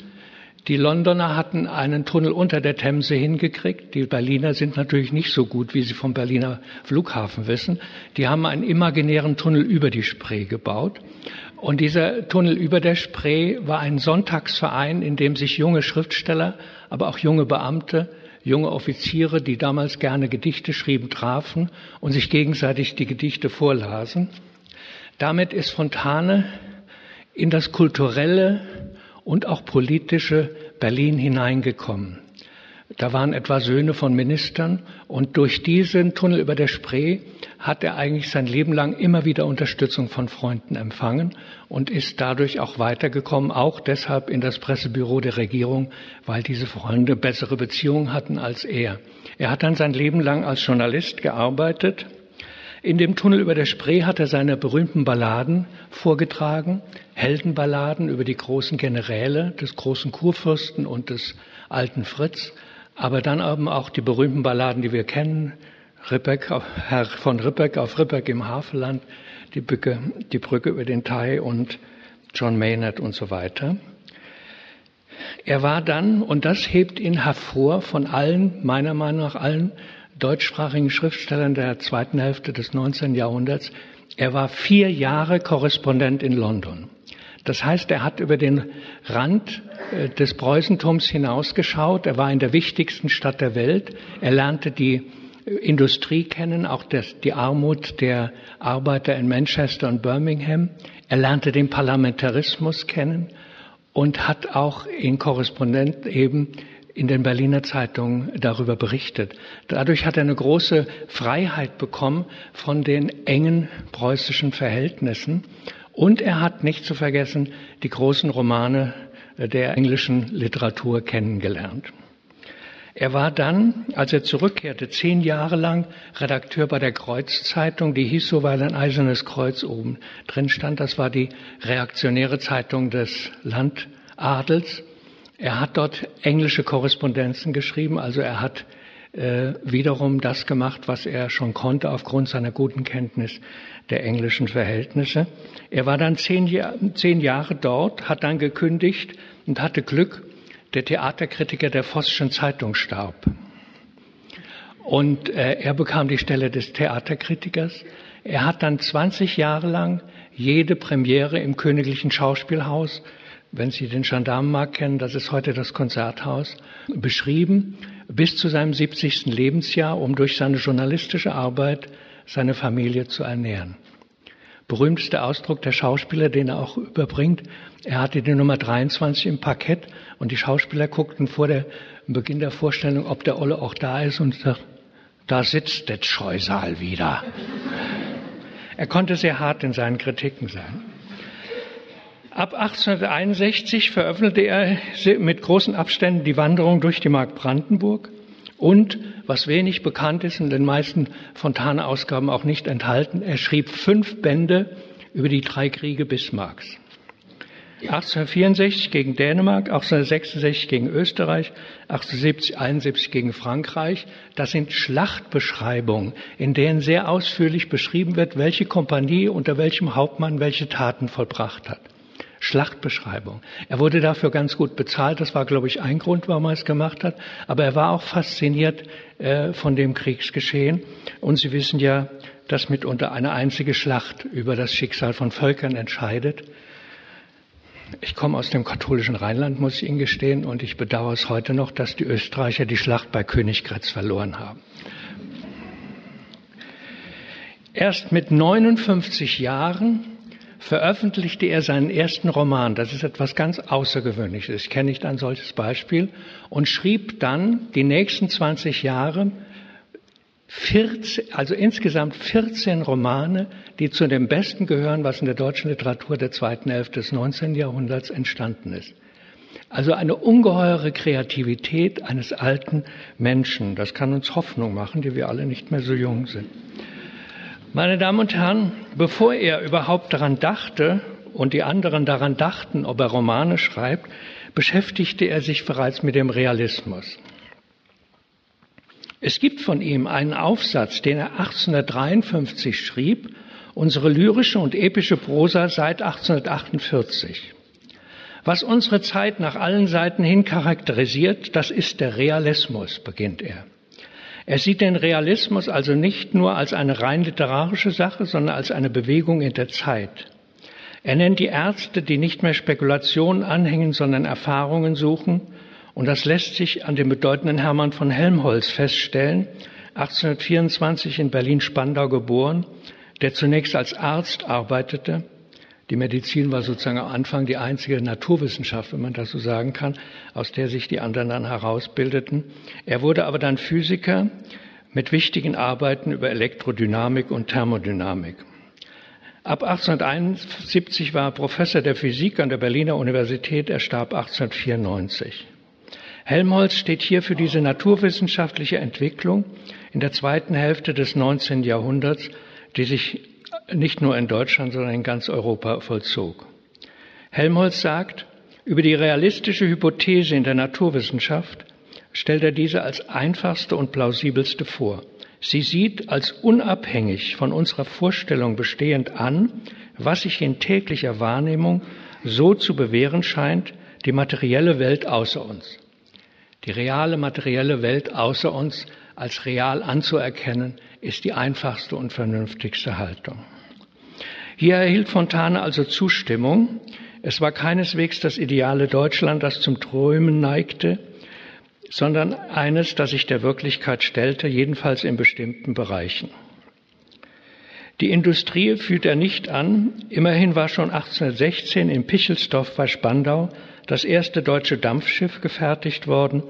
die Londoner hatten einen Tunnel unter der Themse hingekriegt. Die Berliner sind natürlich nicht so gut, wie sie vom Berliner Flughafen wissen. Die haben einen imaginären Tunnel über die Spree gebaut. Und dieser Tunnel über der Spree war ein Sonntagsverein, in dem sich junge Schriftsteller, aber auch junge Beamte, junge Offiziere, die damals gerne Gedichte schrieben, trafen und sich gegenseitig die Gedichte vorlasen. Damit ist Fontane in das kulturelle und auch politische Berlin hineingekommen. Da waren etwa Söhne von Ministern und durch diesen Tunnel über der Spree hat er eigentlich sein Leben lang immer wieder Unterstützung von Freunden empfangen und ist dadurch auch weitergekommen, auch deshalb in das Pressebüro der Regierung, weil diese Freunde bessere Beziehungen hatten als er. Er hat dann sein Leben lang als Journalist gearbeitet. In dem Tunnel über der Spree hat er seine berühmten Balladen vorgetragen, Heldenballaden über die großen Generäle des großen Kurfürsten und des alten Fritz, aber dann eben auch die berühmten Balladen, die wir kennen, Rippeck, Herr von Rippeck auf Rippeck im Havelland, die Brücke, die Brücke über den Thai und John Maynard und so weiter. Er war dann, und das hebt ihn hervor von allen, meiner Meinung nach allen deutschsprachigen Schriftstellern der zweiten Hälfte des 19. Jahrhunderts, er war vier Jahre Korrespondent in London. Das heißt, er hat über den Rand äh, des Preußentums hinausgeschaut. Er war in der wichtigsten Stadt der Welt. Er lernte die Industrie kennen, auch das, die Armut der Arbeiter in Manchester und Birmingham. Er lernte den Parlamentarismus kennen und hat auch in Korrespondent eben in den Berliner Zeitungen darüber berichtet. Dadurch hat er eine große Freiheit bekommen von den engen preußischen Verhältnissen. Und er hat nicht zu vergessen die großen Romane der englischen Literatur kennengelernt. Er war dann, als er zurückkehrte, zehn Jahre lang Redakteur bei der Kreuzzeitung, die hieß so, weil ein eisernes Kreuz oben drin stand. Das war die reaktionäre Zeitung des Landadels. Er hat dort englische Korrespondenzen geschrieben, also er hat äh, wiederum das gemacht, was er schon konnte aufgrund seiner guten Kenntnis der englischen Verhältnisse. Er war dann zehn, zehn Jahre dort, hat dann gekündigt und hatte Glück, der Theaterkritiker der Vossischen Zeitung starb. Und äh, er bekam die Stelle des Theaterkritikers. Er hat dann 20 Jahre lang jede Premiere im Königlichen Schauspielhaus, wenn Sie den Gendarmenmarkt kennen, das ist heute das Konzerthaus, beschrieben, bis zu seinem 70. Lebensjahr, um durch seine journalistische Arbeit seine Familie zu ernähren berühmteste Ausdruck der Schauspieler, den er auch überbringt. Er hatte die Nummer 23 im Parkett und die Schauspieler guckten vor der Beginn der Vorstellung, ob der Olle auch da ist und sagt, da sitzt der Scheusal wieder. er konnte sehr hart in seinen Kritiken sein. Ab 1861 veröffentlichte er mit großen Abständen die Wanderung durch die Mark Brandenburg und, was wenig bekannt ist und in den meisten Fontane-Ausgaben auch nicht enthalten, er schrieb fünf Bände über die drei Kriege Bismarcks. 1864 gegen Dänemark, 1866 gegen Österreich, 1870, 71 gegen Frankreich. Das sind Schlachtbeschreibungen, in denen sehr ausführlich beschrieben wird, welche Kompanie unter welchem Hauptmann welche Taten vollbracht hat. Schlachtbeschreibung. Er wurde dafür ganz gut bezahlt. Das war, glaube ich, ein Grund, warum er es gemacht hat. Aber er war auch fasziniert äh, von dem Kriegsgeschehen. Und Sie wissen ja, dass mitunter eine einzige Schlacht über das Schicksal von Völkern entscheidet. Ich komme aus dem katholischen Rheinland, muss ich Ihnen gestehen, und ich bedauere es heute noch, dass die Österreicher die Schlacht bei Königgrätz verloren haben. Erst mit 59 Jahren veröffentlichte er seinen ersten Roman. Das ist etwas ganz Außergewöhnliches. Ich kenne nicht ein solches Beispiel. Und schrieb dann die nächsten 20 Jahre 14, also insgesamt 14 Romane, die zu dem Besten gehören, was in der deutschen Literatur der zweiten Hälfte des 19. Jahrhunderts entstanden ist. Also eine ungeheure Kreativität eines alten Menschen. Das kann uns Hoffnung machen, die wir alle nicht mehr so jung sind. Meine Damen und Herren, bevor er überhaupt daran dachte und die anderen daran dachten, ob er Romane schreibt, beschäftigte er sich bereits mit dem Realismus. Es gibt von ihm einen Aufsatz, den er 1853 schrieb, unsere lyrische und epische Prosa seit 1848. Was unsere Zeit nach allen Seiten hin charakterisiert, das ist der Realismus, beginnt er. Er sieht den Realismus also nicht nur als eine rein literarische Sache, sondern als eine Bewegung in der Zeit. Er nennt die Ärzte, die nicht mehr Spekulationen anhängen, sondern Erfahrungen suchen. Und das lässt sich an dem bedeutenden Hermann von Helmholtz feststellen, 1824 in Berlin-Spandau geboren, der zunächst als Arzt arbeitete die Medizin war sozusagen am Anfang die einzige Naturwissenschaft, wenn man das so sagen kann, aus der sich die anderen dann herausbildeten. Er wurde aber dann Physiker mit wichtigen Arbeiten über Elektrodynamik und Thermodynamik. Ab 1871 war er Professor der Physik an der Berliner Universität, er starb 1894. Helmholtz steht hier für diese naturwissenschaftliche Entwicklung in der zweiten Hälfte des 19. Jahrhunderts, die sich nicht nur in Deutschland, sondern in ganz Europa vollzog. Helmholtz sagt, über die realistische Hypothese in der Naturwissenschaft stellt er diese als einfachste und plausibelste vor. Sie sieht als unabhängig von unserer Vorstellung bestehend an, was sich in täglicher Wahrnehmung so zu bewähren scheint, die materielle Welt außer uns. Die reale materielle Welt außer uns als real anzuerkennen, ist die einfachste und vernünftigste Haltung. Hier erhielt Fontane also Zustimmung. Es war keineswegs das ideale Deutschland, das zum Träumen neigte, sondern eines, das sich der Wirklichkeit stellte, jedenfalls in bestimmten Bereichen. Die Industrie führt er nicht an. Immerhin war schon 1816 in Pichelsdorf bei Spandau das erste deutsche Dampfschiff gefertigt worden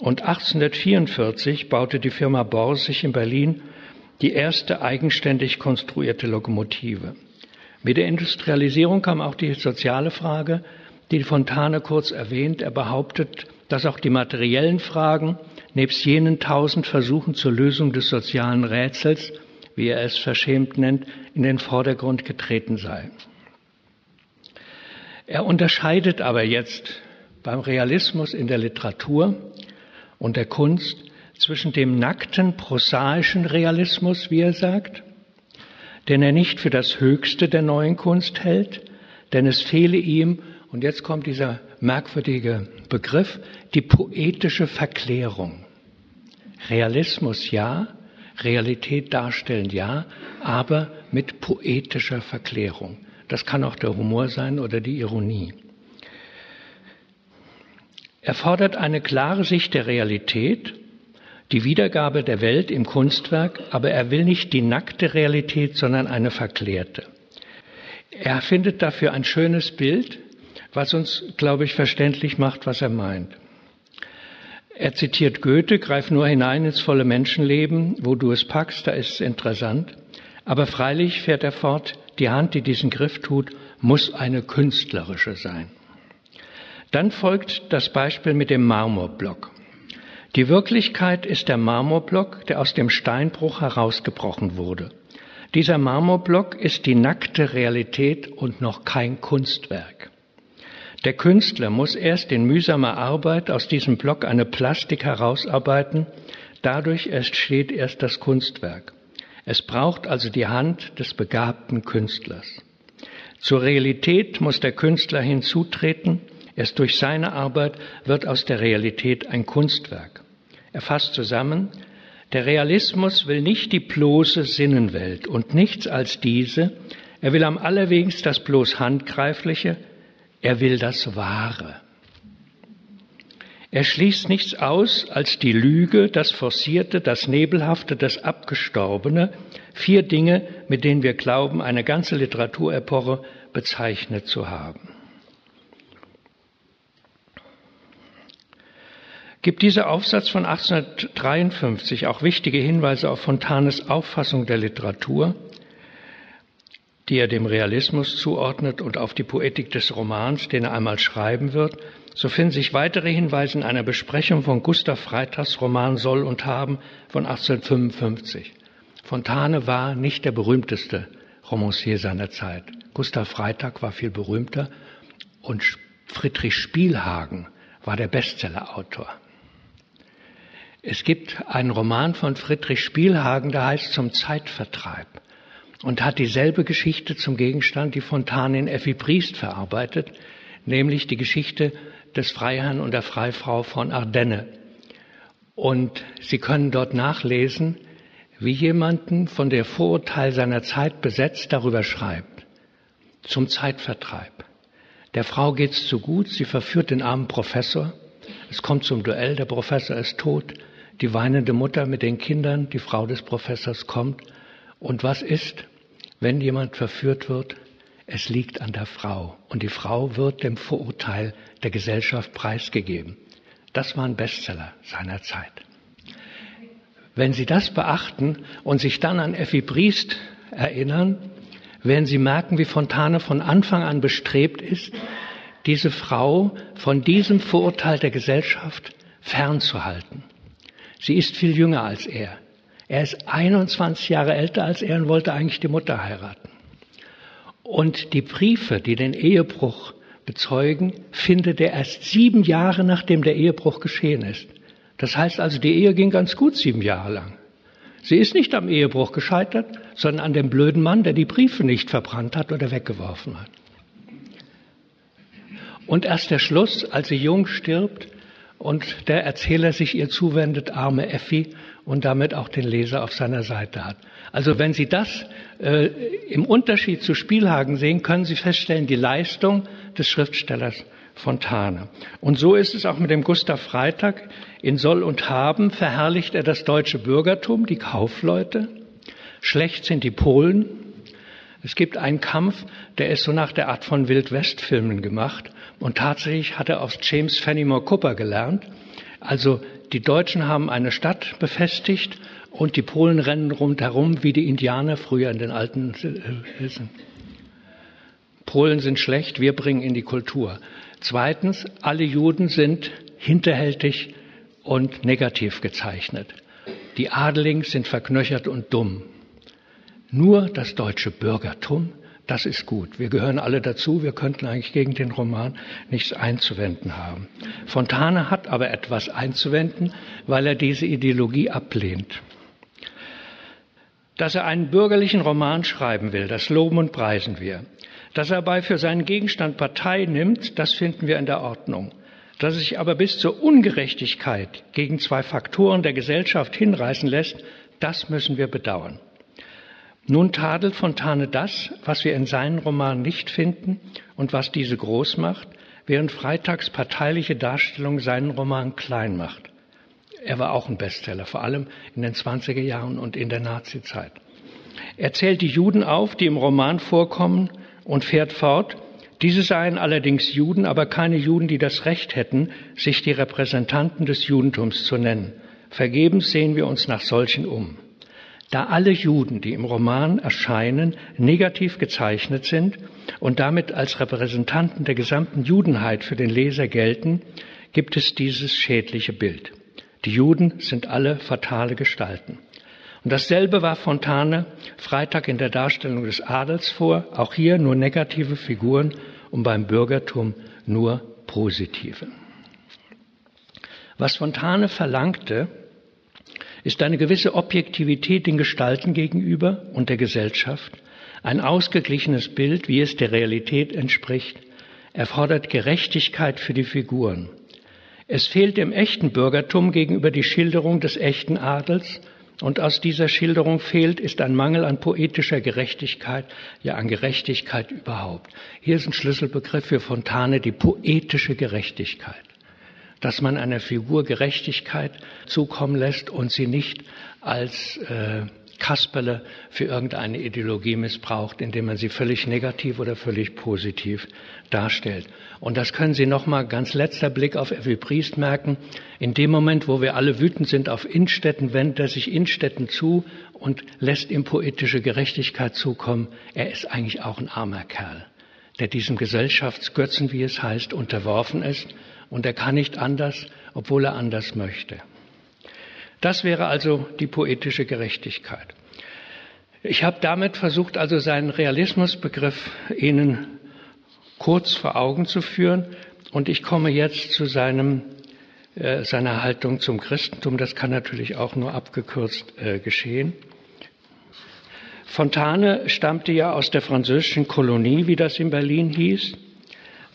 und 1844 baute die Firma Borsig in Berlin die erste eigenständig konstruierte Lokomotive. Mit der Industrialisierung kam auch die soziale Frage, die Fontane kurz erwähnt. Er behauptet, dass auch die materiellen Fragen nebst jenen tausend Versuchen zur Lösung des sozialen Rätsels, wie er es verschämt nennt, in den Vordergrund getreten seien. Er unterscheidet aber jetzt beim Realismus in der Literatur und der Kunst zwischen dem nackten, prosaischen Realismus, wie er sagt, den er nicht für das Höchste der neuen Kunst hält, denn es fehle ihm, und jetzt kommt dieser merkwürdige Begriff, die poetische Verklärung. Realismus ja, Realität darstellen ja, aber mit poetischer Verklärung. Das kann auch der Humor sein oder die Ironie. Er fordert eine klare Sicht der Realität, die Wiedergabe der Welt im Kunstwerk, aber er will nicht die nackte Realität, sondern eine verklärte. Er findet dafür ein schönes Bild, was uns, glaube ich, verständlich macht, was er meint. Er zitiert Goethe, greif nur hinein ins volle Menschenleben, wo du es packst, da ist es interessant. Aber freilich, fährt er fort, die Hand, die diesen Griff tut, muss eine künstlerische sein. Dann folgt das Beispiel mit dem Marmorblock. Die Wirklichkeit ist der Marmorblock, der aus dem Steinbruch herausgebrochen wurde. Dieser Marmorblock ist die nackte Realität und noch kein Kunstwerk. Der Künstler muss erst in mühsamer Arbeit aus diesem Block eine Plastik herausarbeiten, dadurch entsteht erst das Kunstwerk. Es braucht also die Hand des begabten Künstlers. Zur Realität muss der Künstler hinzutreten, erst durch seine Arbeit wird aus der Realität ein Kunstwerk. Er fasst zusammen, der Realismus will nicht die bloße Sinnenwelt und nichts als diese, er will am allerwenigsten das bloß Handgreifliche, er will das Wahre. Er schließt nichts aus als die Lüge, das Forcierte, das Nebelhafte, das Abgestorbene. Vier Dinge, mit denen wir glauben, eine ganze Literaturepoche bezeichnet zu haben. Gibt dieser Aufsatz von 1853 auch wichtige Hinweise auf Fontanes Auffassung der Literatur, die er dem Realismus zuordnet und auf die Poetik des Romans, den er einmal schreiben wird, so finden sich weitere Hinweise in einer Besprechung von Gustav Freitags Roman Soll und Haben von 1855. Fontane war nicht der berühmteste Romancier seiner Zeit. Gustav Freitag war viel berühmter und Friedrich Spielhagen war der Bestsellerautor. Es gibt einen Roman von Friedrich Spielhagen, der heißt Zum Zeitvertreib und hat dieselbe Geschichte zum Gegenstand, die Fontane in Effi Briest verarbeitet, nämlich die Geschichte des Freiherrn und der Freifrau von Ardenne. Und Sie können dort nachlesen, wie jemanden von der Vorurteil seiner Zeit besetzt darüber schreibt. Zum Zeitvertreib. Der Frau geht's zu gut, sie verführt den armen Professor. Es kommt zum Duell, der Professor ist tot. Die weinende Mutter mit den Kindern, die Frau des Professors kommt. Und was ist? wenn jemand verführt wird, es liegt an der Frau und die Frau wird dem Vorurteil der Gesellschaft preisgegeben. Das war ein Bestseller seiner Zeit. Wenn Sie das beachten und sich dann an Effi Briest erinnern, werden Sie merken, wie Fontane von Anfang an bestrebt ist, diese Frau von diesem Vorurteil der Gesellschaft fernzuhalten. Sie ist viel jünger als er. Er ist 21 Jahre älter als er und wollte eigentlich die Mutter heiraten. Und die Briefe, die den Ehebruch bezeugen, findet er erst sieben Jahre nachdem der Ehebruch geschehen ist. Das heißt also, die Ehe ging ganz gut sieben Jahre lang. Sie ist nicht am Ehebruch gescheitert, sondern an dem blöden Mann, der die Briefe nicht verbrannt hat oder weggeworfen hat. Und erst der Schluss, als sie jung stirbt und der Erzähler sich ihr zuwendet, arme Effi, und damit auch den Leser auf seiner Seite hat. Also wenn Sie das äh, im Unterschied zu Spielhagen sehen, können Sie feststellen, die Leistung des Schriftstellers Fontane. Und so ist es auch mit dem Gustav Freitag. In Soll und Haben verherrlicht er das deutsche Bürgertum, die Kaufleute. Schlecht sind die Polen. Es gibt einen Kampf, der ist so nach der Art von Wildwest-Filmen gemacht. Und tatsächlich hat er aus James Fenimore Cooper gelernt. Also die Deutschen haben eine Stadt befestigt und die Polen rennen rundherum wie die Indianer früher in den alten äh, Polen sind schlecht, wir bringen in die Kultur. Zweitens, alle Juden sind hinterhältig und negativ gezeichnet. Die Adeligen sind verknöchert und dumm. Nur das deutsche Bürgertum, das ist gut. Wir gehören alle dazu. Wir könnten eigentlich gegen den Roman nichts einzuwenden haben. Fontane hat aber etwas einzuwenden, weil er diese Ideologie ablehnt. Dass er einen bürgerlichen Roman schreiben will, das loben und preisen wir. Dass er dabei für seinen Gegenstand Partei nimmt, das finden wir in der Ordnung. Dass er sich aber bis zur Ungerechtigkeit gegen zwei Faktoren der Gesellschaft hinreißen lässt, das müssen wir bedauern. Nun tadelt Fontane das, was wir in seinen Romanen nicht finden und was diese groß macht, während Freitags parteiliche Darstellung seinen Roman klein macht. Er war auch ein Bestseller, vor allem in den 20er Jahren und in der Nazizeit. Er zählt die Juden auf, die im Roman vorkommen, und fährt fort, diese seien allerdings Juden, aber keine Juden, die das Recht hätten, sich die Repräsentanten des Judentums zu nennen. Vergebens sehen wir uns nach solchen um. Da alle Juden, die im Roman erscheinen, negativ gezeichnet sind und damit als Repräsentanten der gesamten Judenheit für den Leser gelten, gibt es dieses schädliche Bild. Die Juden sind alle fatale Gestalten. Und dasselbe war Fontane Freitag in der Darstellung des Adels vor, auch hier nur negative Figuren und beim Bürgertum nur positive. Was Fontane verlangte, ist eine gewisse Objektivität den Gestalten gegenüber und der Gesellschaft, ein ausgeglichenes Bild, wie es der Realität entspricht, erfordert Gerechtigkeit für die Figuren. Es fehlt dem echten Bürgertum gegenüber die Schilderung des echten Adels und aus dieser Schilderung fehlt, ist ein Mangel an poetischer Gerechtigkeit, ja an Gerechtigkeit überhaupt. Hier ist ein Schlüsselbegriff für Fontane, die poetische Gerechtigkeit. Dass man einer Figur Gerechtigkeit zukommen lässt und sie nicht als äh, Kasperle für irgendeine Ideologie missbraucht, indem man sie völlig negativ oder völlig positiv darstellt. Und das können Sie nochmal ganz letzter Blick auf Effi Priest merken. In dem Moment, wo wir alle wütend sind auf Innstetten, wendet er sich Innstetten zu und lässt ihm poetische Gerechtigkeit zukommen. Er ist eigentlich auch ein armer Kerl, der diesem Gesellschaftsgötzen, wie es heißt, unterworfen ist. Und er kann nicht anders, obwohl er anders möchte. Das wäre also die poetische Gerechtigkeit. Ich habe damit versucht, also seinen Realismusbegriff Ihnen kurz vor Augen zu führen und ich komme jetzt zu seinem, äh, seiner Haltung zum Christentum. Das kann natürlich auch nur abgekürzt äh, geschehen. Fontane stammte ja aus der französischen Kolonie, wie das in Berlin hieß.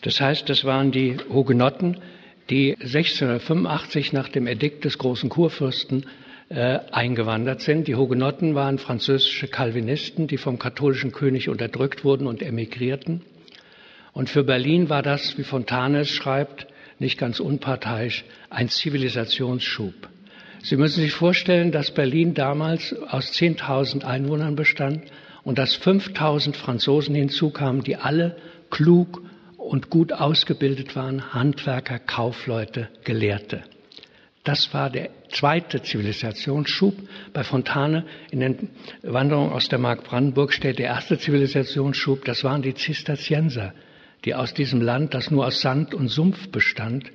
Das heißt, das waren die Hugenotten, die 1685 nach dem Edikt des großen Kurfürsten äh, eingewandert sind. Die Hugenotten waren französische Calvinisten, die vom katholischen König unterdrückt wurden und emigrierten. Und für Berlin war das, wie Fontanes schreibt, nicht ganz unparteiisch, ein Zivilisationsschub. Sie müssen sich vorstellen, dass Berlin damals aus 10.000 Einwohnern bestand und dass 5.000 Franzosen hinzukamen, die alle klug und gut ausgebildet waren, Handwerker, Kaufleute, Gelehrte. Das war der zweite Zivilisationsschub. Bei Fontane in den Wanderungen aus der Mark Brandenburg steht der erste Zivilisationsschub. Das waren die Zisterzienser, die aus diesem Land, das nur aus Sand und Sumpf bestand,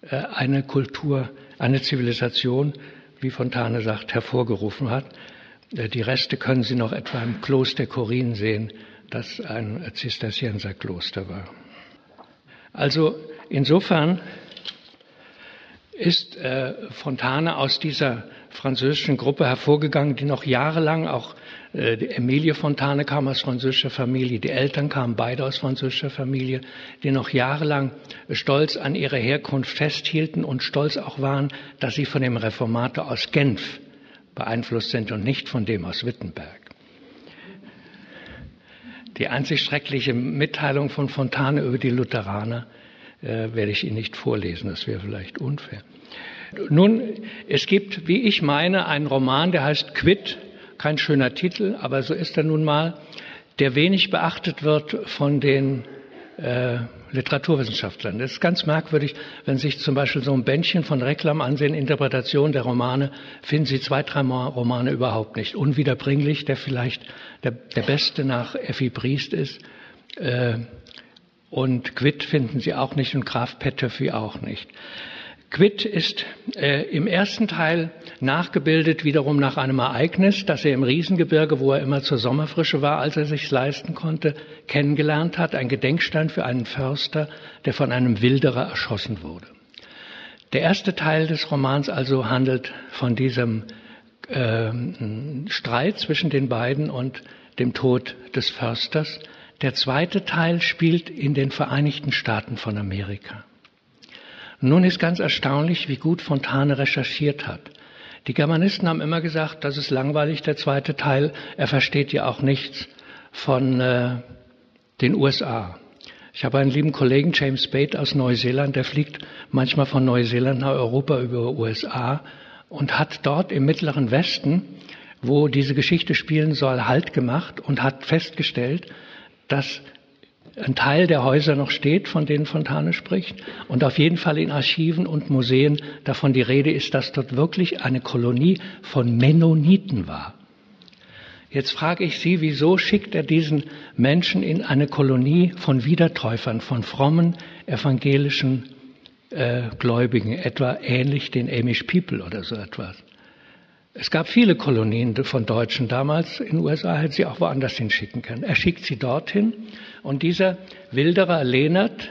äh, eine Kultur, eine Zivilisation, wie Fontane sagt, hervorgerufen hat. Äh, die Reste können Sie noch etwa im Kloster Korin sehen, das ein Zisterzienserkloster war. Also insofern ist äh, Fontane aus dieser französischen Gruppe hervorgegangen, die noch jahrelang auch äh, Emilie Fontane kam aus französischer Familie, die Eltern kamen beide aus französischer Familie, die noch jahrelang stolz an ihrer Herkunft festhielten und stolz auch waren, dass sie von dem Reformator aus Genf beeinflusst sind und nicht von dem aus Wittenberg. Die einzig schreckliche Mitteilung von Fontane über die Lutheraner äh, werde ich Ihnen nicht vorlesen, das wäre vielleicht unfair. Nun, es gibt, wie ich meine, einen Roman, der heißt Quid, kein schöner Titel, aber so ist er nun mal, der wenig beachtet wird von den äh, Literaturwissenschaftlern. Das ist ganz merkwürdig, wenn Sie sich zum Beispiel so ein Bändchen von Reklam ansehen, Interpretation der Romane, finden Sie zwei, drei Romane überhaupt nicht. Unwiederbringlich, der vielleicht der, der beste nach Effi Briest ist. Äh, und Quid finden Sie auch nicht und Graf Pettöffi auch nicht. Quid ist äh, im ersten Teil nachgebildet wiederum nach einem Ereignis, das er im Riesengebirge, wo er immer zur Sommerfrische war, als er sich leisten konnte, kennengelernt hat. Ein Gedenkstein für einen Förster, der von einem Wilderer erschossen wurde. Der erste Teil des Romans also handelt von diesem äh, Streit zwischen den beiden und dem Tod des Försters. Der zweite Teil spielt in den Vereinigten Staaten von Amerika. Nun ist ganz erstaunlich, wie gut Fontane recherchiert hat. Die Germanisten haben immer gesagt, das ist langweilig, der zweite Teil. Er versteht ja auch nichts von äh, den USA. Ich habe einen lieben Kollegen, James Bate aus Neuseeland, der fliegt manchmal von Neuseeland nach Europa über USA und hat dort im Mittleren Westen, wo diese Geschichte spielen soll, Halt gemacht und hat festgestellt, dass ein Teil der Häuser noch steht, von denen Fontane spricht, und auf jeden Fall in Archiven und Museen davon die Rede ist, dass dort wirklich eine Kolonie von Mennoniten war. Jetzt frage ich Sie, wieso schickt er diesen Menschen in eine Kolonie von Wiedertäufern, von frommen evangelischen äh, Gläubigen, etwa ähnlich den Amish People oder so etwas? Es gab viele Kolonien von Deutschen damals in den USA, hätte sie auch woanders hinschicken können. Er schickt sie dorthin und dieser Wilderer Lehnert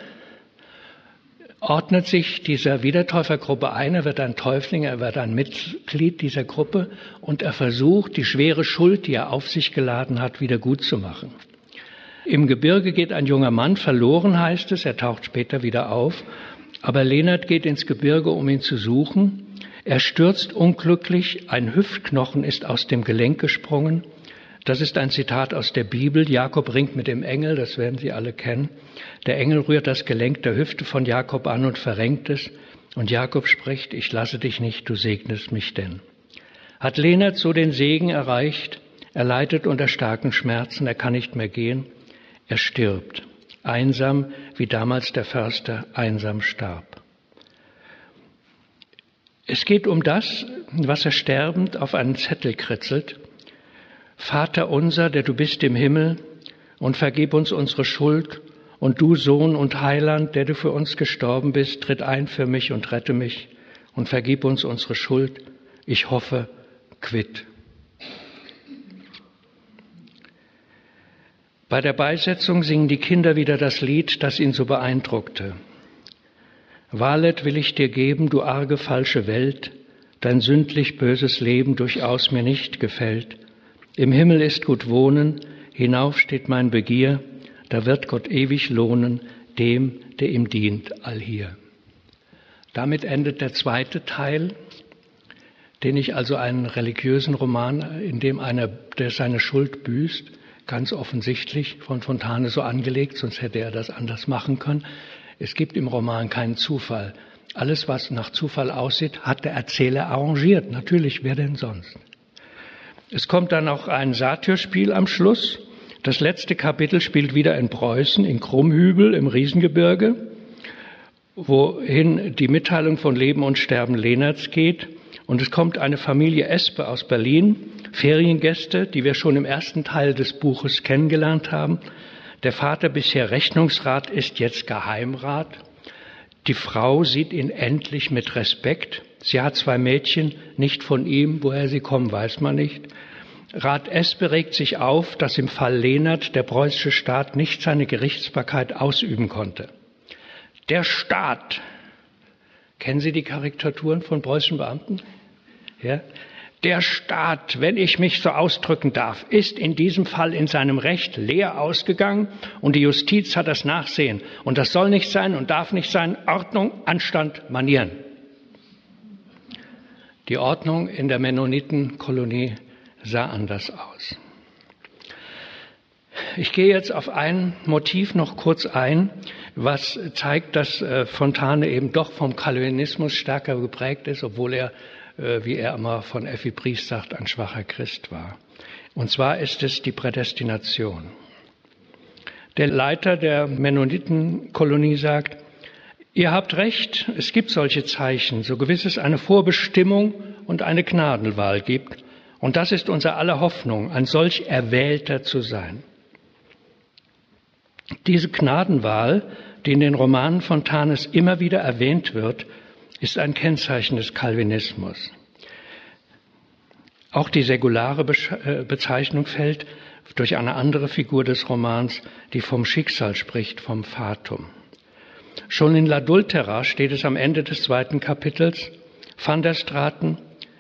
ordnet sich dieser Wiedertäufergruppe ein, er wird ein Täufling, er wird ein Mitglied dieser Gruppe und er versucht, die schwere Schuld, die er auf sich geladen hat, wieder gut zu machen. Im Gebirge geht ein junger Mann verloren, heißt es, er taucht später wieder auf, aber Lehnert geht ins Gebirge, um ihn zu suchen er stürzt unglücklich, ein Hüftknochen ist aus dem Gelenk gesprungen. Das ist ein Zitat aus der Bibel. Jakob ringt mit dem Engel, das werden Sie alle kennen. Der Engel rührt das Gelenk der Hüfte von Jakob an und verrenkt es. Und Jakob spricht, ich lasse dich nicht, du segnest mich denn. Hat Lehnert so den Segen erreicht? Er leidet unter starken Schmerzen, er kann nicht mehr gehen. Er stirbt, einsam, wie damals der Förster einsam starb. Es geht um das, was er sterbend auf einen Zettel kritzelt. Vater unser, der du bist im Himmel, und vergib uns unsere Schuld, und du Sohn und Heiland, der du für uns gestorben bist, tritt ein für mich und rette mich, und vergib uns unsere Schuld. Ich hoffe, quitt. Bei der Beisetzung singen die Kinder wieder das Lied, das ihn so beeindruckte. Walet will ich dir geben, du arge falsche Welt, dein sündlich böses Leben durchaus mir nicht gefällt. Im Himmel ist gut wohnen, hinauf steht mein Begier, da wird Gott ewig lohnen, dem, der ihm dient, allhier. Damit endet der zweite Teil, den ich also einen religiösen Roman, in dem einer, der seine Schuld büßt, ganz offensichtlich von Fontane so angelegt, sonst hätte er das anders machen können, es gibt im Roman keinen Zufall. Alles, was nach Zufall aussieht, hat der Erzähler arrangiert. Natürlich, wer denn sonst? Es kommt dann auch ein Satyrspiel am Schluss. Das letzte Kapitel spielt wieder in Preußen, in Krummhübel im Riesengebirge. wohin die Mitteilung von Leben und Sterben Lehnerts geht. Und es kommt eine Familie Espe aus Berlin, Feriengäste, die wir schon im ersten Teil des Buches kennengelernt haben. Der Vater bisher Rechnungsrat ist jetzt Geheimrat. Die Frau sieht ihn endlich mit Respekt. Sie hat zwei Mädchen, nicht von ihm, woher sie kommen, weiß man nicht. Rat Espe regt sich auf, dass im Fall Lehnert der preußische Staat nicht seine Gerichtsbarkeit ausüben konnte. Der Staat. Kennen Sie die Karikaturen von preußischen Beamten? Ja? Der Staat, wenn ich mich so ausdrücken darf, ist in diesem Fall in seinem Recht leer ausgegangen und die Justiz hat das Nachsehen. Und das soll nicht sein und darf nicht sein. Ordnung, Anstand, Manieren. Die Ordnung in der Mennonitenkolonie sah anders aus. Ich gehe jetzt auf ein Motiv noch kurz ein, was zeigt, dass äh, Fontane eben doch vom Calvinismus stärker geprägt ist, obwohl er, wie er immer von Effi Priest sagt, ein schwacher Christ war. Und zwar ist es die Prädestination. Der Leiter der Mennonitenkolonie sagt, ihr habt recht, es gibt solche Zeichen, so gewiss es eine Vorbestimmung und eine Gnadenwahl gibt. Und das ist unser aller Hoffnung, ein solch Erwählter zu sein. Diese Gnadenwahl, die in den Romanen von Tanes immer wieder erwähnt wird, ist ein Kennzeichen des Calvinismus. Auch die säkulare äh, Bezeichnung fällt durch eine andere Figur des Romans, die vom Schicksal spricht, vom Fatum. Schon in L'Adultera steht es am Ende des zweiten Kapitels, Van der Straten,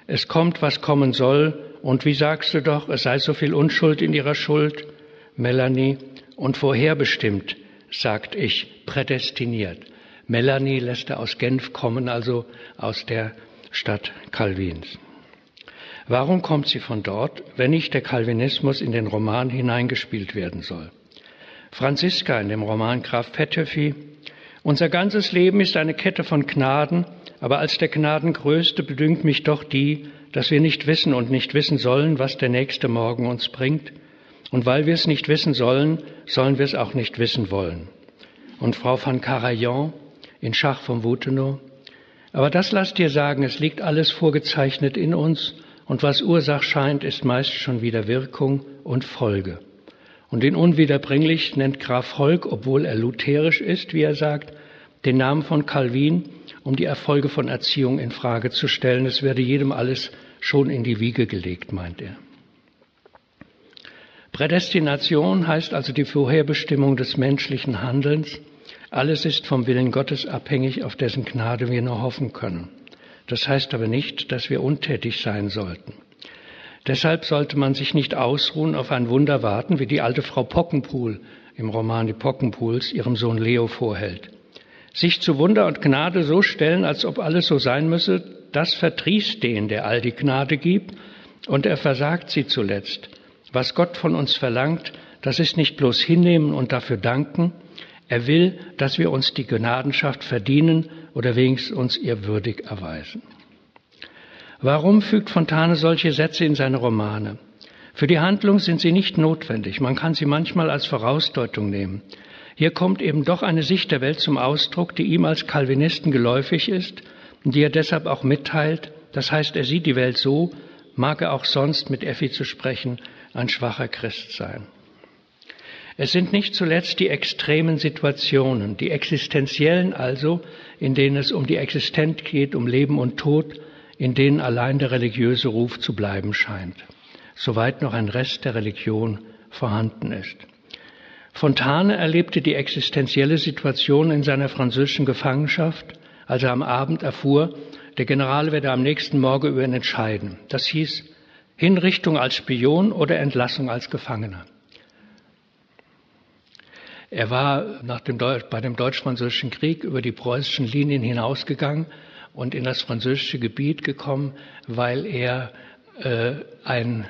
es kommt, was kommen soll, und wie sagst du doch, es sei so viel Unschuld in ihrer Schuld, Melanie, und vorherbestimmt, sagt ich, prädestiniert. Melanie lässt er aus Genf kommen, also aus der Stadt Calvins. Warum kommt sie von dort, wenn nicht der Calvinismus in den Roman hineingespielt werden soll? Franziska in dem Roman Graf Pettöfi. Unser ganzes Leben ist eine Kette von Gnaden, aber als der Gnadengrößte bedüngt mich doch die, dass wir nicht wissen und nicht wissen sollen, was der nächste Morgen uns bringt, und weil wir es nicht wissen sollen, sollen wir es auch nicht wissen wollen. Und Frau van Karajan in Schach vom Wutenow. Aber das lasst dir sagen, es liegt alles vorgezeichnet in uns und was Ursach scheint, ist meist schon wieder Wirkung und Folge. Und den unwiederbringlich nennt Graf Holk, obwohl er lutherisch ist, wie er sagt, den Namen von Calvin, um die Erfolge von Erziehung in Frage zu stellen. Es werde jedem alles schon in die Wiege gelegt, meint er. Prädestination heißt also die Vorherbestimmung des menschlichen Handelns. Alles ist vom Willen Gottes abhängig, auf dessen Gnade wir nur hoffen können. Das heißt aber nicht, dass wir untätig sein sollten. Deshalb sollte man sich nicht ausruhen, auf ein Wunder warten, wie die alte Frau Pockenpohl im Roman Die Pockenpools ihrem Sohn Leo vorhält. Sich zu Wunder und Gnade so stellen, als ob alles so sein müsse, das verdrießt den, der all die Gnade gibt, und er versagt sie zuletzt. Was Gott von uns verlangt, das ist nicht bloß hinnehmen und dafür danken. Er will, dass wir uns die Gnadenschaft verdienen oder wenigstens uns ihr würdig erweisen. Warum fügt Fontane solche Sätze in seine Romane? Für die Handlung sind sie nicht notwendig. Man kann sie manchmal als Vorausdeutung nehmen. Hier kommt eben doch eine Sicht der Welt zum Ausdruck, die ihm als Calvinisten geläufig ist und die er deshalb auch mitteilt. Das heißt, er sieht die Welt so, mag er auch sonst mit Effi zu sprechen, ein schwacher Christ sein. Es sind nicht zuletzt die extremen Situationen, die existenziellen also, in denen es um die Existenz geht, um Leben und Tod, in denen allein der religiöse Ruf zu bleiben scheint, soweit noch ein Rest der Religion vorhanden ist. Fontane erlebte die existenzielle Situation in seiner französischen Gefangenschaft, als er am Abend erfuhr, der General werde am nächsten Morgen über ihn entscheiden. Das hieß, Hinrichtung als Spion oder Entlassung als Gefangener. Er war nach dem bei dem Deutsch-Französischen Krieg über die preußischen Linien hinausgegangen und in das französische Gebiet gekommen, weil er äh, ein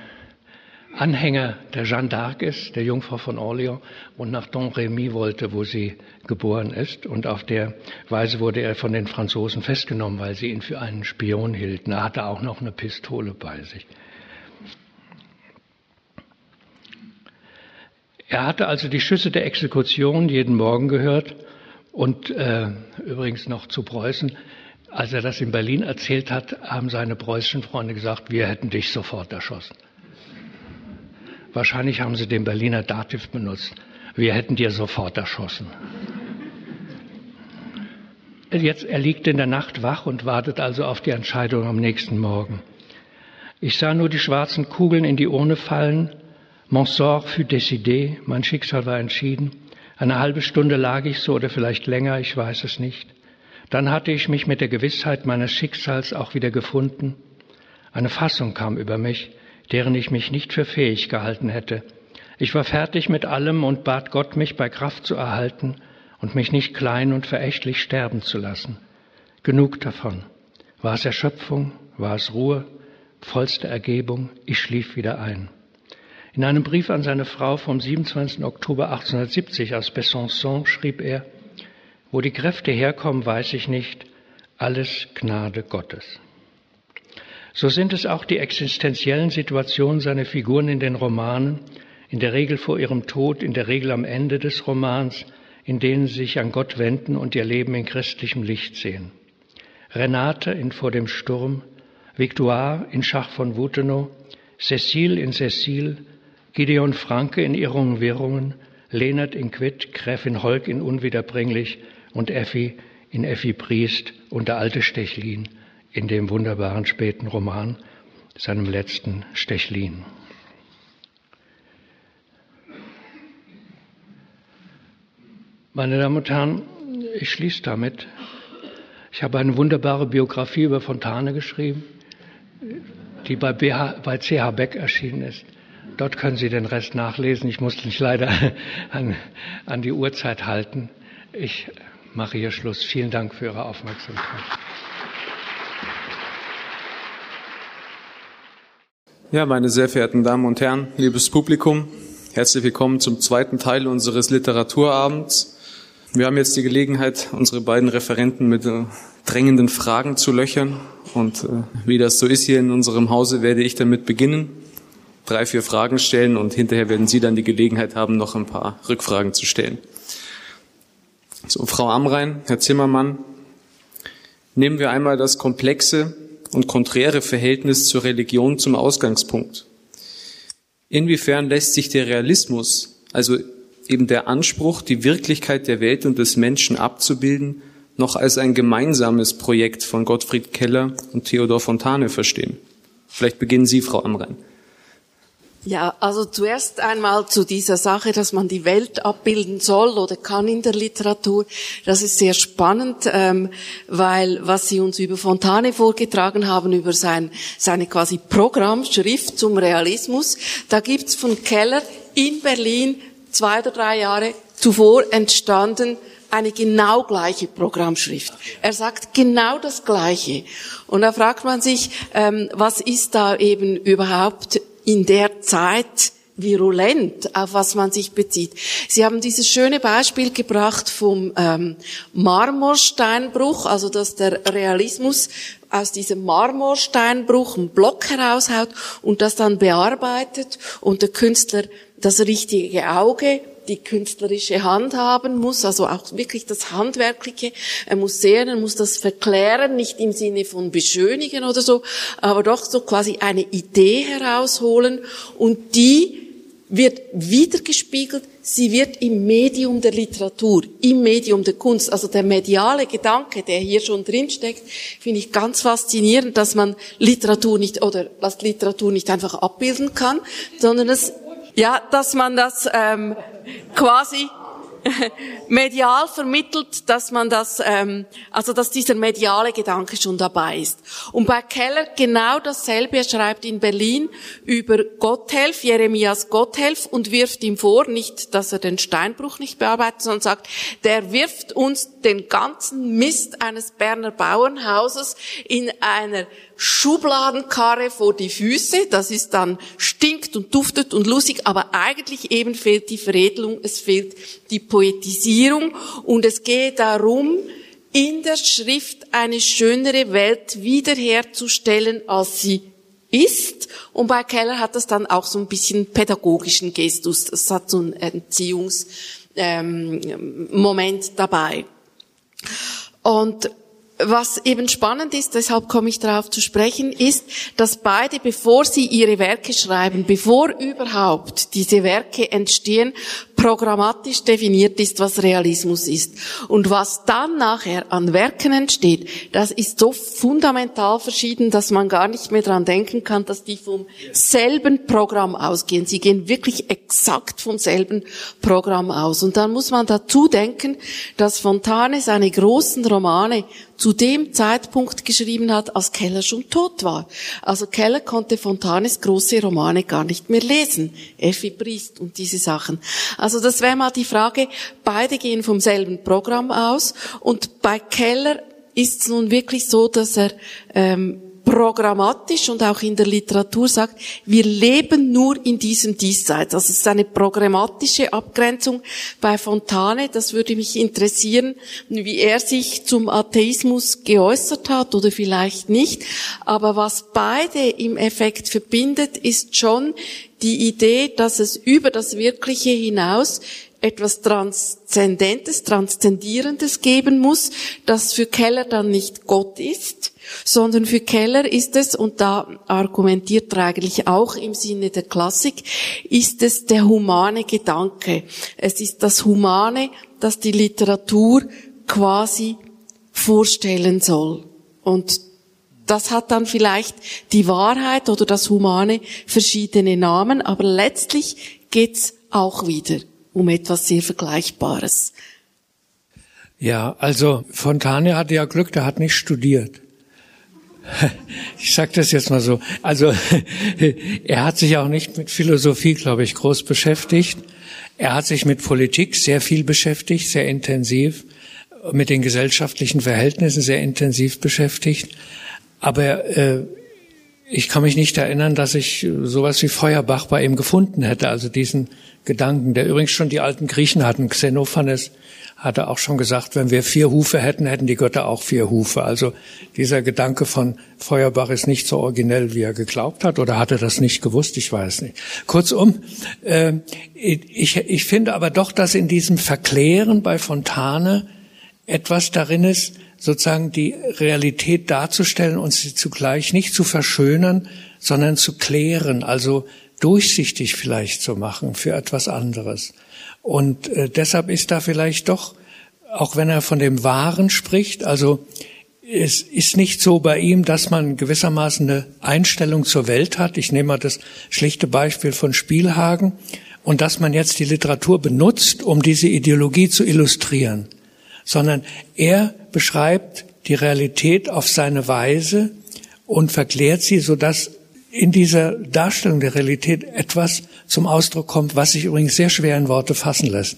Anhänger der Jeanne d'Arc ist, der Jungfrau von Orléans, und nach Don Rémy wollte, wo sie geboren ist. Und auf der Weise wurde er von den Franzosen festgenommen, weil sie ihn für einen Spion hielten. Er hatte auch noch eine Pistole bei sich. Er hatte also die Schüsse der Exekution jeden Morgen gehört Und äh, übrigens noch zu Preußen. Als er das in Berlin erzählt hat, haben seine preußischen Freunde gesagt, wir hätten dich sofort erschossen. Wahrscheinlich haben sie den Berliner Dativ benutzt. Wir hätten dir sofort erschossen. Jetzt, er liegt in der Nacht wach und wartet also auf die Entscheidung am nächsten Morgen. Ich sah nur die schwarzen Kugeln in die Urne fallen. Mon sort fut décidé. Mein Schicksal war entschieden. Eine halbe Stunde lag ich so oder vielleicht länger, ich weiß es nicht. Dann hatte ich mich mit der Gewissheit meines Schicksals auch wieder gefunden. Eine Fassung kam über mich, deren ich mich nicht für fähig gehalten hätte. Ich war fertig mit allem und bat Gott, mich bei Kraft zu erhalten und mich nicht klein und verächtlich sterben zu lassen. Genug davon. War es Erschöpfung? War es Ruhe? Vollste Ergebung? Ich schlief wieder ein. In einem Brief an seine Frau vom 27. Oktober 1870 aus Besançon schrieb er, wo die Kräfte herkommen, weiß ich nicht, alles Gnade Gottes. So sind es auch die existenziellen Situationen seiner Figuren in den Romanen, in der Regel vor ihrem Tod, in der Regel am Ende des Romans, in denen sie sich an Gott wenden und ihr Leben in christlichem Licht sehen. Renate in Vor dem Sturm, Victoire in Schach von Wutenow, Cécile in Cécile, Gideon Franke in Irrungen Wirrungen, Lehnert in Quitt, Gräfin Holk in Unwiederbringlich und Effi in Effi Priest und der alte Stechlin in dem wunderbaren späten Roman, seinem letzten Stechlin. Meine Damen und Herren, ich schließe damit. Ich habe eine wunderbare Biografie über Fontane geschrieben, die bei, BH, bei CH Beck erschienen ist. Dort können Sie den Rest nachlesen. Ich muss mich leider an, an die Uhrzeit halten. Ich mache hier Schluss. Vielen Dank für Ihre Aufmerksamkeit. Ja, meine sehr verehrten Damen und Herren, liebes Publikum, herzlich willkommen zum zweiten Teil unseres Literaturabends. Wir haben jetzt die Gelegenheit, unsere beiden Referenten mit äh, drängenden Fragen zu löchern. Und äh, wie das so ist hier in unserem Hause, werde ich damit beginnen, drei, vier Fragen stellen und hinterher werden Sie dann die Gelegenheit haben, noch ein paar Rückfragen zu stellen. So, Frau Amrein, Herr Zimmermann, nehmen wir einmal das komplexe und konträre Verhältnis zur Religion zum Ausgangspunkt. Inwiefern lässt sich der Realismus, also eben der Anspruch, die Wirklichkeit der Welt und des Menschen abzubilden, noch als ein gemeinsames Projekt von Gottfried Keller und Theodor Fontane verstehen. Vielleicht beginnen Sie, Frau Amrein. Ja, also zuerst einmal zu dieser Sache, dass man die Welt abbilden soll oder kann in der Literatur. Das ist sehr spannend, ähm, weil was Sie uns über Fontane vorgetragen haben, über sein, seine quasi Programmschrift zum Realismus, da gibt's von Keller in Berlin zwei oder drei Jahre zuvor entstanden, eine genau gleiche Programmschrift. Er sagt genau das Gleiche. Und da fragt man sich, ähm, was ist da eben überhaupt in der Zeit virulent, auf was man sich bezieht. Sie haben dieses schöne Beispiel gebracht vom ähm, Marmorsteinbruch, also dass der Realismus aus diesem Marmorsteinbruch einen Block heraushaut und das dann bearbeitet und der Künstler das richtige Auge, die künstlerische Hand haben muss, also auch wirklich das Handwerkliche. Er muss sehen, er muss das verklären, nicht im Sinne von beschönigen oder so, aber doch so quasi eine Idee herausholen und die wird wiedergespiegelt, sie wird im Medium der Literatur, im Medium der Kunst, also der mediale Gedanke, der hier schon drinsteckt, finde ich ganz faszinierend, dass man Literatur nicht, oder dass Literatur nicht einfach abbilden kann, sondern es ja, dass man das ähm, quasi medial vermittelt, dass man das, ähm, also dass dieser mediale Gedanke schon dabei ist. Und bei Keller genau dasselbe. Er schreibt in Berlin über Gotthelf, Jeremias Gotthelf, und wirft ihm vor, nicht, dass er den Steinbruch nicht bearbeitet, sondern sagt, der wirft uns den ganzen Mist eines Berner Bauernhauses in einer Schubladenkarre vor die Füße. Das ist dann stinkt und duftet und lustig, aber eigentlich eben fehlt die Veredelung, es fehlt die Poetisierung und es geht darum, in der Schrift eine schönere Welt wiederherzustellen, als sie ist. Und bei Keller hat das dann auch so ein bisschen pädagogischen Gestus. Das hat so einen Erziehungsmoment ähm, dabei. Und was eben spannend ist, deshalb komme ich darauf zu sprechen, ist, dass beide, bevor sie ihre Werke schreiben, bevor überhaupt diese Werke entstehen, programmatisch definiert ist, was Realismus ist. Und was dann nachher an Werken entsteht, das ist so fundamental verschieden, dass man gar nicht mehr dran denken kann, dass die vom selben Programm ausgehen. Sie gehen wirklich exakt vom selben Programm aus. Und dann muss man dazu denken, dass Fontane seine großen Romane zu dem Zeitpunkt geschrieben hat, als Keller schon tot war. Also Keller konnte Fontanes große Romane gar nicht mehr lesen. Effi Briest und diese Sachen. Also das wäre mal die Frage, beide gehen vom selben Programm aus und bei Keller ist es nun wirklich so, dass er ähm, programmatisch und auch in der Literatur sagt, wir leben nur in diesem Diesseits. Also es ist eine programmatische Abgrenzung bei Fontane. Das würde mich interessieren, wie er sich zum Atheismus geäußert hat oder vielleicht nicht. Aber was beide im Effekt verbindet, ist schon die Idee, dass es über das Wirkliche hinaus etwas Transzendentes, Transzendierendes geben muss, das für Keller dann nicht Gott ist, sondern für Keller ist es, und da argumentiert er eigentlich auch im Sinne der Klassik, ist es der humane Gedanke. Es ist das Humane, das die Literatur quasi vorstellen soll. Und das hat dann vielleicht die Wahrheit oder das Humane verschiedene Namen, aber letztlich geht's auch wieder um etwas sehr Vergleichbares. Ja, also Fontane hatte ja Glück, der hat nicht studiert. Ich sage das jetzt mal so. Also er hat sich auch nicht mit Philosophie, glaube ich, groß beschäftigt. Er hat sich mit Politik sehr viel beschäftigt, sehr intensiv, mit den gesellschaftlichen Verhältnissen sehr intensiv beschäftigt. Aber äh, ich kann mich nicht erinnern, dass ich sowas wie Feuerbach bei ihm gefunden hätte, also diesen Gedanken, der übrigens schon die alten Griechen hatten. Xenophanes hatte auch schon gesagt, wenn wir vier Hufe hätten, hätten die Götter auch vier Hufe. Also dieser Gedanke von Feuerbach ist nicht so originell, wie er geglaubt hat, oder hat er das nicht gewusst? Ich weiß nicht. Kurzum, äh, ich, ich finde aber doch, dass in diesem Verklären bei Fontane etwas darin ist, sozusagen die Realität darzustellen und sie zugleich nicht zu verschönern, sondern zu klären, also durchsichtig vielleicht zu machen für etwas anderes. Und äh, deshalb ist da vielleicht doch, auch wenn er von dem Wahren spricht, also es ist nicht so bei ihm, dass man gewissermaßen eine Einstellung zur Welt hat. Ich nehme mal das schlichte Beispiel von Spielhagen und dass man jetzt die Literatur benutzt, um diese Ideologie zu illustrieren, sondern er beschreibt die Realität auf seine Weise und verklärt sie, sodass in dieser Darstellung der Realität etwas zum Ausdruck kommt, was sich übrigens sehr schwer in Worte fassen lässt.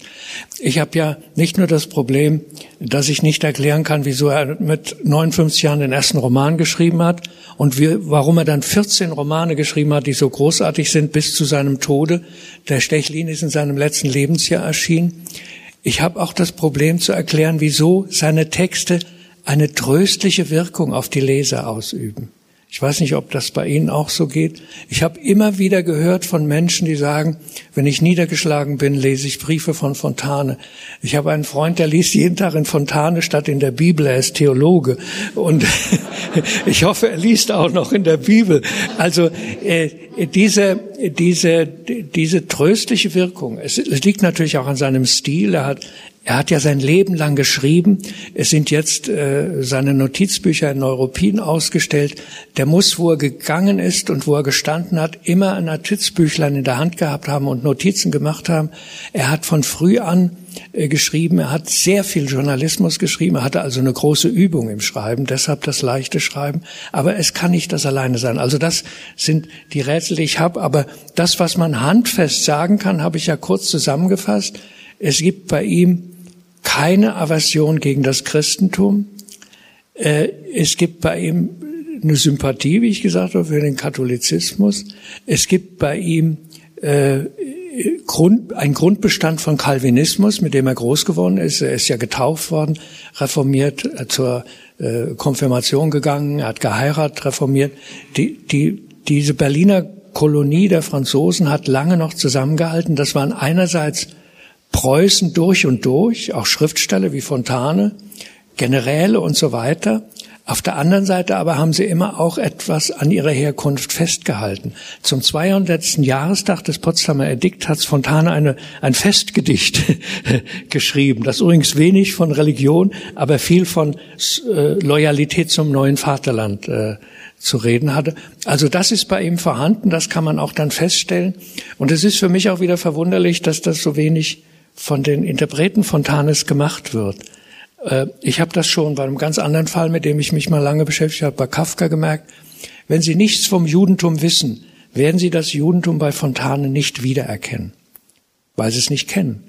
Ich habe ja nicht nur das Problem, dass ich nicht erklären kann, wieso er mit 59 Jahren den ersten Roman geschrieben hat und wie, warum er dann 14 Romane geschrieben hat, die so großartig sind bis zu seinem Tode. Der Stechlin ist in seinem letzten Lebensjahr erschienen. Ich habe auch das Problem zu erklären, wieso seine Texte eine tröstliche Wirkung auf die Leser ausüben. Ich weiß nicht, ob das bei Ihnen auch so geht. Ich habe immer wieder gehört von Menschen, die sagen, wenn ich niedergeschlagen bin, lese ich Briefe von Fontane. Ich habe einen Freund, der liest jeden Tag in Fontane statt in der Bibel. Er ist Theologe. Und ich hoffe, er liest auch noch in der Bibel. Also äh, diese, diese, diese tröstliche Wirkung, es, es liegt natürlich auch an seinem Stil. Er hat er hat ja sein Leben lang geschrieben. Es sind jetzt äh, seine Notizbücher in Neuruppin ausgestellt. Der muss, wo er gegangen ist und wo er gestanden hat, immer ein Notizbüchlein in der Hand gehabt haben und Notizen gemacht haben. Er hat von früh an äh, geschrieben. Er hat sehr viel Journalismus geschrieben. Er hatte also eine große Übung im Schreiben, deshalb das leichte Schreiben. Aber es kann nicht das alleine sein. Also das sind die Rätsel, die ich habe. Aber das, was man handfest sagen kann, habe ich ja kurz zusammengefasst. Es gibt bei ihm keine Aversion gegen das Christentum. Äh, es gibt bei ihm eine Sympathie, wie ich gesagt habe, für den Katholizismus. Es gibt bei ihm äh, Grund, ein Grundbestand von Calvinismus, mit dem er groß geworden ist. Er ist ja getauft worden, reformiert, äh, zur äh, Konfirmation gegangen, er hat geheiratet, reformiert. Die, die, diese Berliner Kolonie der Franzosen hat lange noch zusammengehalten. Das waren einerseits Preußen durch und durch, auch Schriftsteller wie Fontane, Generäle und so weiter. Auf der anderen Seite aber haben sie immer auch etwas an ihrer Herkunft festgehalten. Zum 200. Jahrestag des Potsdamer Edikt hat Fontane eine, ein Festgedicht geschrieben, das übrigens wenig von Religion, aber viel von äh, Loyalität zum neuen Vaterland äh, zu reden hatte. Also das ist bei ihm vorhanden, das kann man auch dann feststellen. Und es ist für mich auch wieder verwunderlich, dass das so wenig von den Interpreten Fontanes gemacht wird. Äh, ich habe das schon bei einem ganz anderen Fall, mit dem ich mich mal lange beschäftigt habe, bei Kafka gemerkt. Wenn Sie nichts vom Judentum wissen, werden Sie das Judentum bei Fontane nicht wiedererkennen, weil Sie es nicht kennen.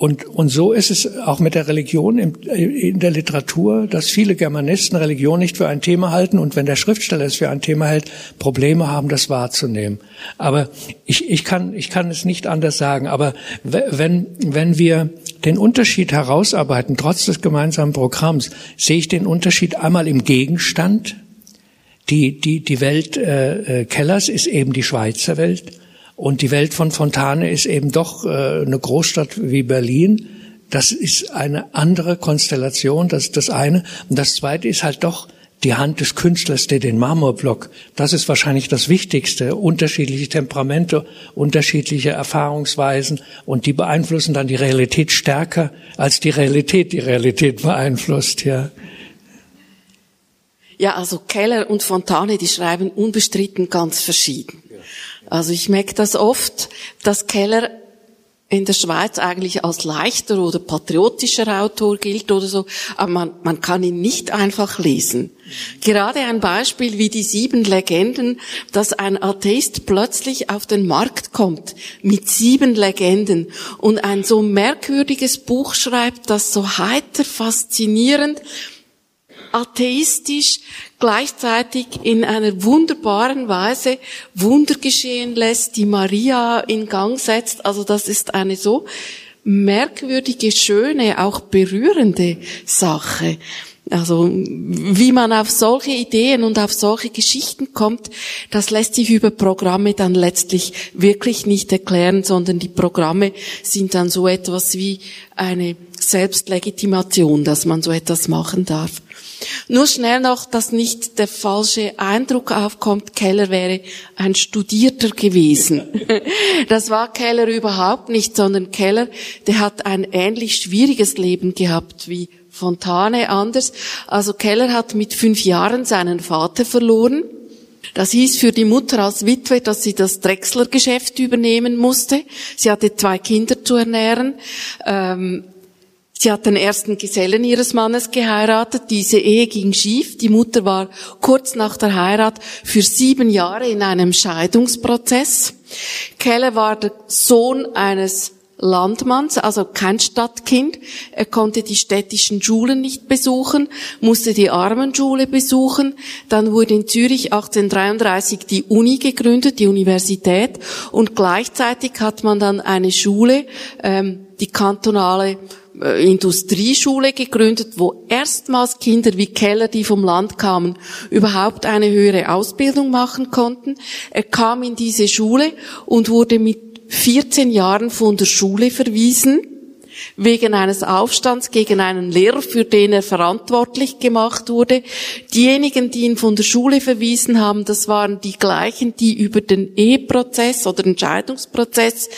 Und, und so ist es auch mit der Religion in der Literatur, dass viele Germanisten Religion nicht für ein Thema halten und wenn der Schriftsteller es für ein Thema hält, Probleme haben, das wahrzunehmen. Aber ich, ich, kann, ich kann es nicht anders sagen. Aber wenn, wenn wir den Unterschied herausarbeiten, trotz des gemeinsamen Programms, sehe ich den Unterschied einmal im Gegenstand. Die, die, die Welt äh, äh Kellers ist eben die Schweizer Welt und die Welt von Fontane ist eben doch äh, eine Großstadt wie Berlin. Das ist eine andere Konstellation, das ist das eine. Und das zweite ist halt doch die Hand des Künstlers, der den Marmorblock, das ist wahrscheinlich das Wichtigste. Unterschiedliche Temperamente, unterschiedliche Erfahrungsweisen und die beeinflussen dann die Realität stärker, als die Realität die Realität beeinflusst, ja. Ja, also Keller und Fontane, die schreiben unbestritten ganz verschieden. Also ich merke das oft, dass Keller in der Schweiz eigentlich als leichter oder patriotischer Autor gilt oder so, aber man, man kann ihn nicht einfach lesen. Gerade ein Beispiel wie die sieben Legenden, dass ein Atheist plötzlich auf den Markt kommt mit sieben Legenden und ein so merkwürdiges Buch schreibt, das so heiter, faszinierend, atheistisch, gleichzeitig in einer wunderbaren Weise Wunder geschehen lässt, die Maria in Gang setzt. Also das ist eine so merkwürdige, schöne, auch berührende Sache. Also wie man auf solche Ideen und auf solche Geschichten kommt, das lässt sich über Programme dann letztlich wirklich nicht erklären, sondern die Programme sind dann so etwas wie eine Selbstlegitimation, dass man so etwas machen darf. Nur schnell noch, dass nicht der falsche Eindruck aufkommt, Keller wäre ein Studierter gewesen. Das war Keller überhaupt nicht, sondern Keller, der hat ein ähnlich schwieriges Leben gehabt wie Fontane anders. Also Keller hat mit fünf Jahren seinen Vater verloren. Das hieß für die Mutter als Witwe, dass sie das Drechsler-Geschäft übernehmen musste. Sie hatte zwei Kinder zu ernähren. Ähm, Sie hat den ersten Gesellen ihres Mannes geheiratet. Diese Ehe ging schief. Die Mutter war kurz nach der Heirat für sieben Jahre in einem Scheidungsprozess. Keller war der Sohn eines Landmanns, also kein Stadtkind. Er konnte die städtischen Schulen nicht besuchen, musste die Armenschule besuchen. Dann wurde in Zürich 1833 die Uni gegründet, die Universität. Und gleichzeitig hat man dann eine Schule, ähm, die kantonale Industrieschule gegründet, wo erstmals Kinder wie Keller, die vom Land kamen, überhaupt eine höhere Ausbildung machen konnten. Er kam in diese Schule und wurde mit 14 Jahren von der Schule verwiesen wegen eines Aufstands gegen einen Lehrer, für den er verantwortlich gemacht wurde. Diejenigen, die ihn von der Schule verwiesen haben, das waren die gleichen, die über den Eheprozess oder Entscheidungsprozess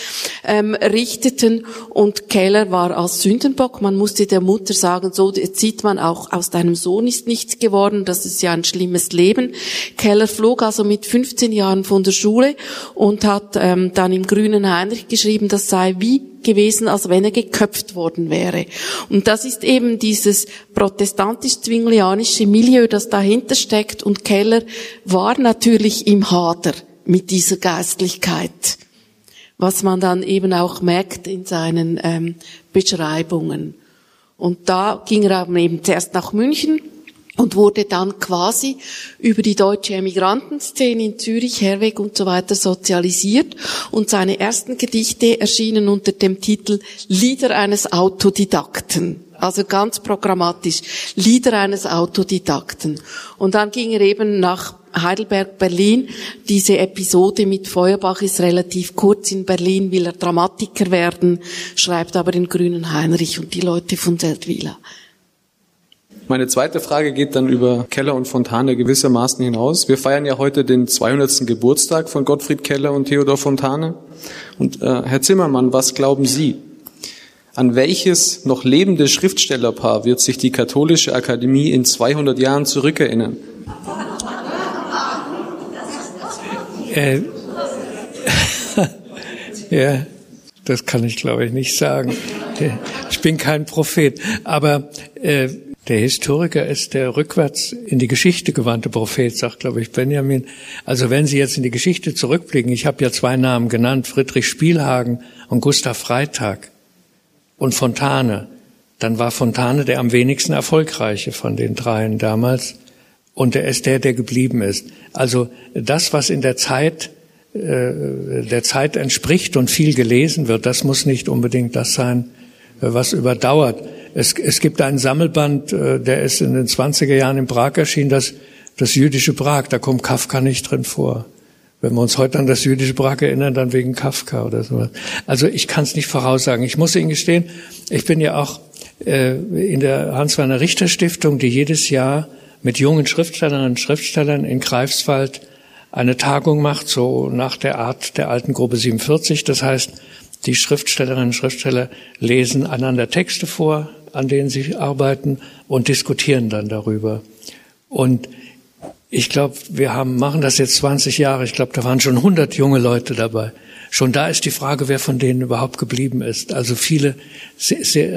ähm, richteten. Und Keller war als Sündenbock. Man musste der Mutter sagen, so jetzt sieht man auch, aus deinem Sohn ist nichts geworden, das ist ja ein schlimmes Leben. Keller flog also mit 15 Jahren von der Schule und hat ähm, dann im Grünen Heinrich geschrieben, das sei wie gewesen, als wenn er geköpft worden wäre. Und das ist eben dieses protestantisch-zwinglianische Milieu, das dahinter steckt. Und Keller war natürlich im Hader mit dieser Geistlichkeit, was man dann eben auch merkt in seinen ähm, Beschreibungen. Und da ging er eben zuerst nach München, und wurde dann quasi über die deutsche Emigrantenszene in Zürich, Herweg und so weiter sozialisiert und seine ersten Gedichte erschienen unter dem Titel Lieder eines Autodidakten. Also ganz programmatisch. Lieder eines Autodidakten. Und dann ging er eben nach Heidelberg, Berlin. Diese Episode mit Feuerbach ist relativ kurz. In Berlin will er Dramatiker werden, schreibt aber den Grünen Heinrich und die Leute von Seldwyla. Meine zweite Frage geht dann über Keller und Fontane gewissermaßen hinaus. Wir feiern ja heute den 200. Geburtstag von Gottfried Keller und Theodor Fontane. Und äh, Herr Zimmermann, was glauben Sie? An welches noch lebende Schriftstellerpaar wird sich die Katholische Akademie in 200 Jahren zurückerinnern? Äh, ja, das kann ich glaube ich nicht sagen. Ich bin kein Prophet, aber äh, der Historiker ist der rückwärts in die Geschichte gewandte Prophet, sagt glaube ich Benjamin. Also wenn Sie jetzt in die Geschichte zurückblicken, ich habe ja zwei Namen genannt, Friedrich Spielhagen und Gustav Freitag und Fontane, dann war Fontane der am wenigsten erfolgreiche von den dreien damals und er ist der, der geblieben ist. Also das, was in der Zeit äh, der Zeit entspricht und viel gelesen wird, das muss nicht unbedingt das sein, was überdauert. Es, es gibt einen Sammelband, äh, der ist in den 20er Jahren in Prag erschienen, das, das jüdische Prag, da kommt Kafka nicht drin vor. Wenn wir uns heute an das jüdische Prag erinnern, dann wegen Kafka oder sowas. Also ich kann es nicht voraussagen. Ich muss Ihnen gestehen, ich bin ja auch äh, in der Hans-Werner Richter Stiftung, die jedes Jahr mit jungen Schriftstellerinnen und Schriftstellern in Greifswald eine Tagung macht, so nach der Art der alten Gruppe 47. Das heißt, die Schriftstellerinnen und Schriftsteller lesen einander Texte vor, an denen sie arbeiten und diskutieren dann darüber. Und ich glaube, wir haben, machen das jetzt 20 Jahre. Ich glaube, da waren schon 100 junge Leute dabei. Schon da ist die Frage, wer von denen überhaupt geblieben ist. Also viele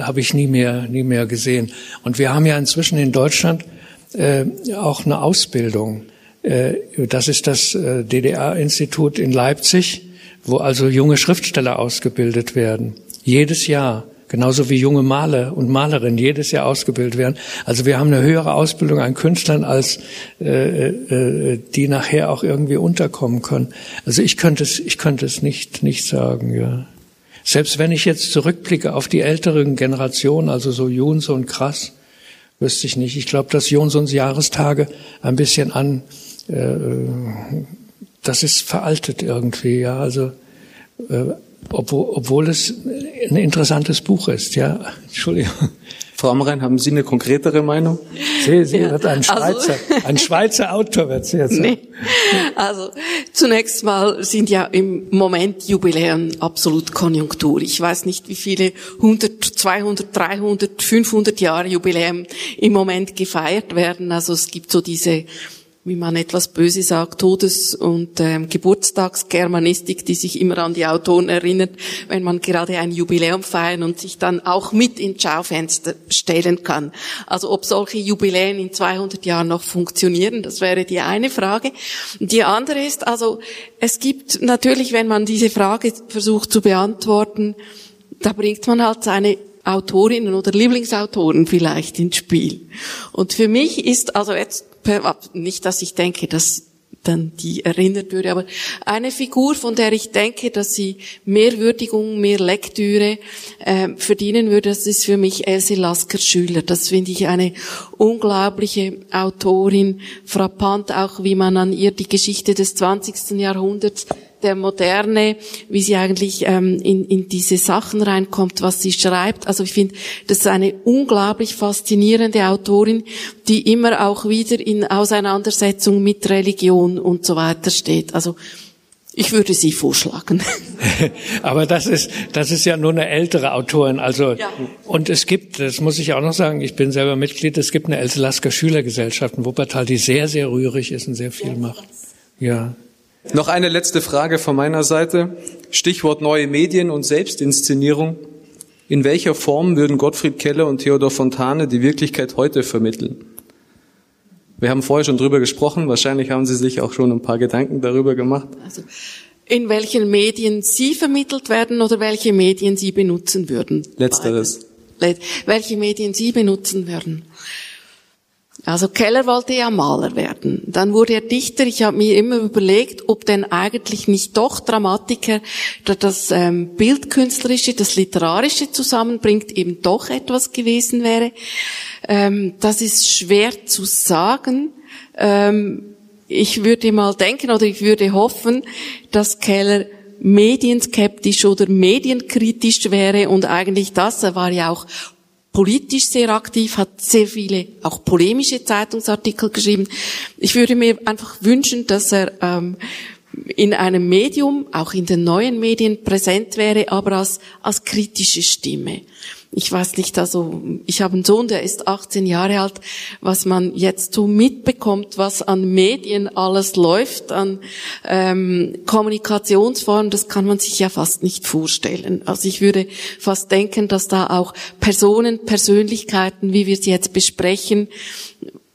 habe ich nie mehr, nie mehr gesehen. Und wir haben ja inzwischen in Deutschland äh, auch eine Ausbildung. Äh, das ist das äh, DDR-Institut in Leipzig, wo also junge Schriftsteller ausgebildet werden. Jedes Jahr. Genauso wie junge Maler und Malerinnen jedes Jahr ausgebildet werden. Also wir haben eine höhere Ausbildung an Künstlern, als äh, äh, die nachher auch irgendwie unterkommen können. Also ich könnte es, ich könnte es nicht, nicht sagen, ja. Selbst wenn ich jetzt zurückblicke auf die älteren Generationen, also so Juns und Krass, wüsste ich nicht. Ich glaube, dass Jonsons Jahrestage ein bisschen an, äh, das ist veraltet irgendwie, ja. Also äh, obwohl, obwohl es ein interessantes Buch ist, ja. Entschuldigung. Frau Amrein, haben Sie eine konkretere Meinung? Sie, Sie ja, wird ein also Schweizer, also, ein Schweizer Autor wird sie jetzt. Nee. Also zunächst mal sind ja im Moment Jubiläen absolut Konjunktur. Ich weiß nicht, wie viele 100, 200, 300, 500 Jahre Jubiläen im Moment gefeiert werden. Also es gibt so diese wie man etwas böse sagt, Todes- und ähm, Geburtstagsgermanistik, die sich immer an die Autoren erinnert, wenn man gerade ein Jubiläum feiern und sich dann auch mit ins Schaufenster stellen kann. Also ob solche Jubiläen in 200 Jahren noch funktionieren, das wäre die eine Frage. Die andere ist, also es gibt natürlich, wenn man diese Frage versucht zu beantworten, da bringt man halt seine Autorinnen oder Lieblingsautoren vielleicht ins Spiel. Und für mich ist also jetzt nicht, dass ich denke, dass dann die erinnert würde, aber eine Figur, von der ich denke, dass sie mehr Würdigung, mehr Lektüre äh, verdienen würde, das ist für mich Else Lasker Schüler. Das finde ich eine unglaubliche Autorin, frappant auch, wie man an ihr die Geschichte des 20. Jahrhunderts der Moderne, wie sie eigentlich ähm, in, in diese Sachen reinkommt, was sie schreibt. Also ich finde, das ist eine unglaublich faszinierende Autorin, die immer auch wieder in Auseinandersetzung mit Religion und so weiter steht. Also ich würde sie vorschlagen. Aber das ist, das ist ja nur eine ältere Autorin. Also, ja. und es gibt, das muss ich auch noch sagen, ich bin selber Mitglied, es gibt eine Else Lasker Schülergesellschaft in Wuppertal, die sehr, sehr rührig ist und sehr viel macht. Ja. Noch eine letzte Frage von meiner Seite. Stichwort neue Medien und Selbstinszenierung. In welcher Form würden Gottfried Keller und Theodor Fontane die Wirklichkeit heute vermitteln? Wir haben vorher schon drüber gesprochen. Wahrscheinlich haben Sie sich auch schon ein paar Gedanken darüber gemacht. Also, in welchen Medien Sie vermittelt werden oder welche Medien Sie benutzen würden? Letzteres. Welche Medien Sie benutzen würden? Also Keller wollte ja Maler werden. Dann wurde er Dichter. Ich habe mir immer überlegt, ob denn eigentlich nicht doch Dramatiker, der das ähm, Bildkünstlerische, das Literarische zusammenbringt, eben doch etwas gewesen wäre. Ähm, das ist schwer zu sagen. Ähm, ich würde mal denken oder ich würde hoffen, dass Keller medienskeptisch oder medienkritisch wäre und eigentlich das, er war ja auch politisch sehr aktiv, hat sehr viele auch polemische Zeitungsartikel geschrieben. Ich würde mir einfach wünschen, dass er ähm, in einem Medium, auch in den neuen Medien präsent wäre, aber als, als kritische Stimme ich weiß nicht, also ich habe einen Sohn, der ist 18 Jahre alt, was man jetzt so mitbekommt, was an Medien alles läuft, an ähm, Kommunikationsformen, das kann man sich ja fast nicht vorstellen. Also ich würde fast denken, dass da auch Personen, Persönlichkeiten, wie wir sie jetzt besprechen,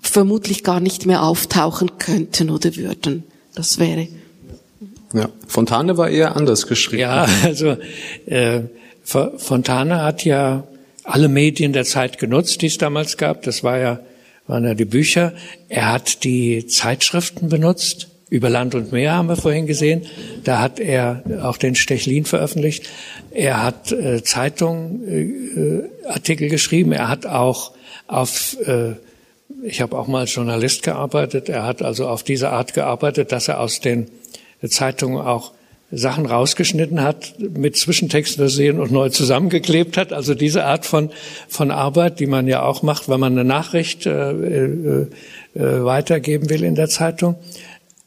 vermutlich gar nicht mehr auftauchen könnten oder würden. Das wäre. Ja, Fontane war eher anders geschrieben. Ja, also äh, Fontane hat ja alle Medien der Zeit genutzt, die es damals gab. Das war ja, waren ja die Bücher. Er hat die Zeitschriften benutzt. Über Land und Meer haben wir vorhin gesehen. Da hat er auch den Stechlin veröffentlicht. Er hat äh, Zeitungen, äh, geschrieben. Er hat auch auf, äh, ich habe auch mal als Journalist gearbeitet. Er hat also auf diese Art gearbeitet, dass er aus den Zeitungen auch Sachen rausgeschnitten hat, mit Zwischentext versehen und neu zusammengeklebt hat. Also diese Art von, von Arbeit, die man ja auch macht, wenn man eine Nachricht äh, äh, äh, weitergeben will in der Zeitung.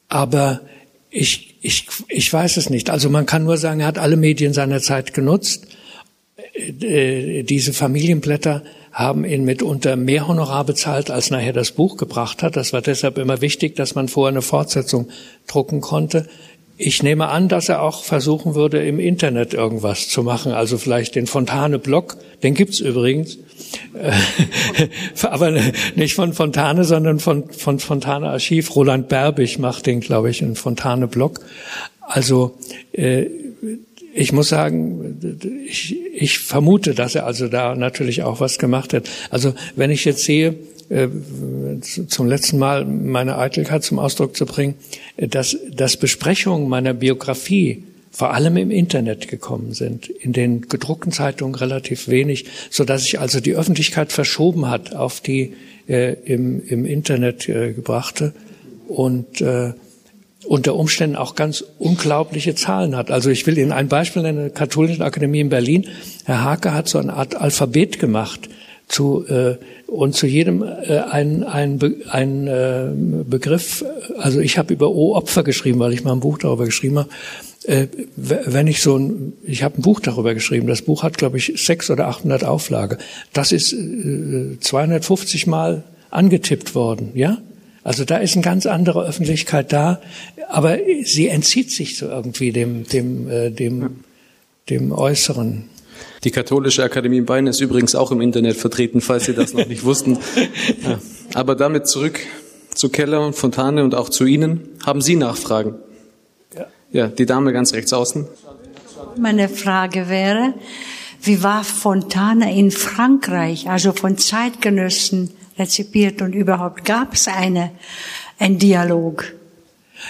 Aber ich, ich, ich weiß es nicht. Also man kann nur sagen, er hat alle Medien seiner Zeit genutzt. Äh, diese Familienblätter haben ihn mitunter mehr Honorar bezahlt, als nachher das Buch gebracht hat. Das war deshalb immer wichtig, dass man vorher eine Fortsetzung drucken konnte. Ich nehme an, dass er auch versuchen würde, im Internet irgendwas zu machen. Also vielleicht den Fontane-Blog, den gibt's übrigens. Aber nicht von Fontane, sondern von, von Fontane Archiv. Roland Berbig macht den, glaube ich, einen Fontane-Blog. Also äh, ich muss sagen, ich, ich vermute, dass er also da natürlich auch was gemacht hat. Also wenn ich jetzt sehe, äh, zum letzten Mal meine Eitelkeit zum Ausdruck zu bringen, dass, dass Besprechungen meiner Biografie vor allem im Internet gekommen sind, in den gedruckten Zeitungen relativ wenig, so dass sich also die Öffentlichkeit verschoben hat auf die äh, im, im Internet äh, gebrachte und äh, unter Umständen auch ganz unglaubliche Zahlen hat. Also ich will Ihnen ein Beispiel nennen, der Katholischen Akademie in Berlin. Herr Hake hat so eine Art Alphabet gemacht zu äh, und zu jedem äh, ein, ein, Be ein äh, Begriff, also ich habe über O-Opfer geschrieben, weil ich mal ein Buch darüber geschrieben habe. Äh, wenn ich so ein, ich habe ein Buch darüber geschrieben, das Buch hat, glaube ich, sechs oder achthundert Auflage. Das ist äh, 250 Mal angetippt worden, ja? Also da ist eine ganz andere Öffentlichkeit da, aber sie entzieht sich so irgendwie dem, dem, äh, dem, dem Äußeren. Die Katholische Akademie in Bayern ist übrigens auch im Internet vertreten, falls Sie das noch nicht wussten. Ja. Aber damit zurück zu Keller und Fontane und auch zu Ihnen. Haben Sie Nachfragen? Ja, ja die Dame ganz rechts außen. Meine Frage wäre, wie war Fontane in Frankreich, also von Zeitgenössen rezipiert und überhaupt gab es eine, einen Dialog?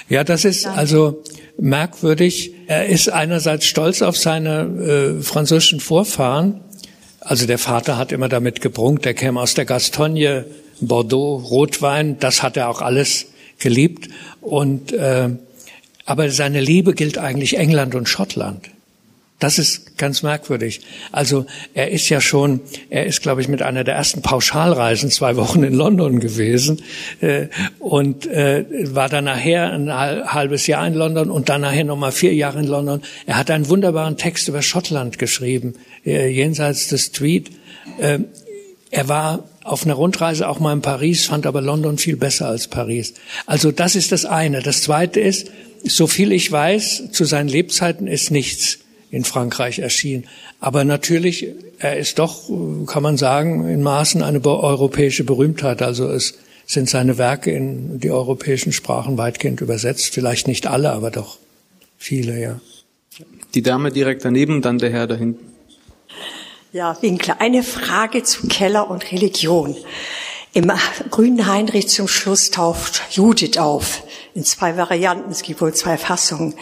Ja, das ist also merkwürdig. Er ist einerseits stolz auf seine äh, französischen Vorfahren. Also der Vater hat immer damit gebrunkt, er käme aus der Gastogne, Bordeaux, Rotwein, das hat er auch alles geliebt. Und äh, aber seine Liebe gilt eigentlich England und Schottland. Das ist ganz merkwürdig. Also er ist ja schon, er ist, glaube ich, mit einer der ersten Pauschalreisen zwei Wochen in London gewesen äh, und äh, war dann nachher ein halbes Jahr in London und dann nachher nochmal vier Jahre in London. Er hat einen wunderbaren Text über Schottland geschrieben, äh, jenseits des Tweet. Äh, er war auf einer Rundreise auch mal in Paris, fand aber London viel besser als Paris. Also das ist das eine. Das zweite ist, so viel ich weiß, zu seinen Lebzeiten ist nichts in Frankreich erschien. Aber natürlich, er ist doch, kann man sagen, in Maßen eine europäische Berühmtheit. Also es sind seine Werke in die europäischen Sprachen weitgehend übersetzt. Vielleicht nicht alle, aber doch viele, ja. Die Dame direkt daneben, dann der Herr da hinten. Ja, Winkler, eine Frage zu Keller und Religion. Im Grünen Heinrich zum Schluss tauft Judith auf. In zwei Varianten. Es gibt wohl zwei Fassungen.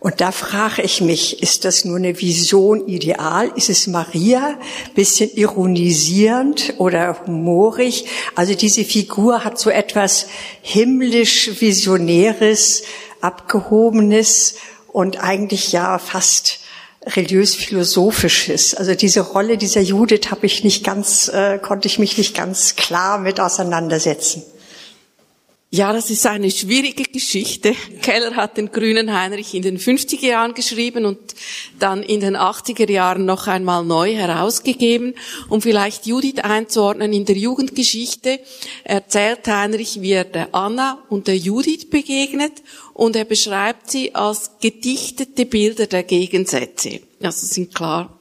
Und da frage ich mich, ist das nur eine Vision ideal? Ist es Maria, bisschen ironisierend oder humorig? Also diese Figur hat so etwas himmlisch Visionäres, Abgehobenes und eigentlich ja fast religiös-philosophisches. Also diese Rolle dieser Judith habe ich nicht ganz, äh, konnte ich mich nicht ganz klar mit auseinandersetzen. Ja, das ist eine schwierige Geschichte. Keller hat den grünen Heinrich in den 50er Jahren geschrieben und dann in den 80er Jahren noch einmal neu herausgegeben. Um vielleicht Judith einzuordnen, in der Jugendgeschichte erzählt Heinrich, wie er der Anna und der Judith begegnet und er beschreibt sie als gedichtete Bilder der Gegensätze. Also sind klar.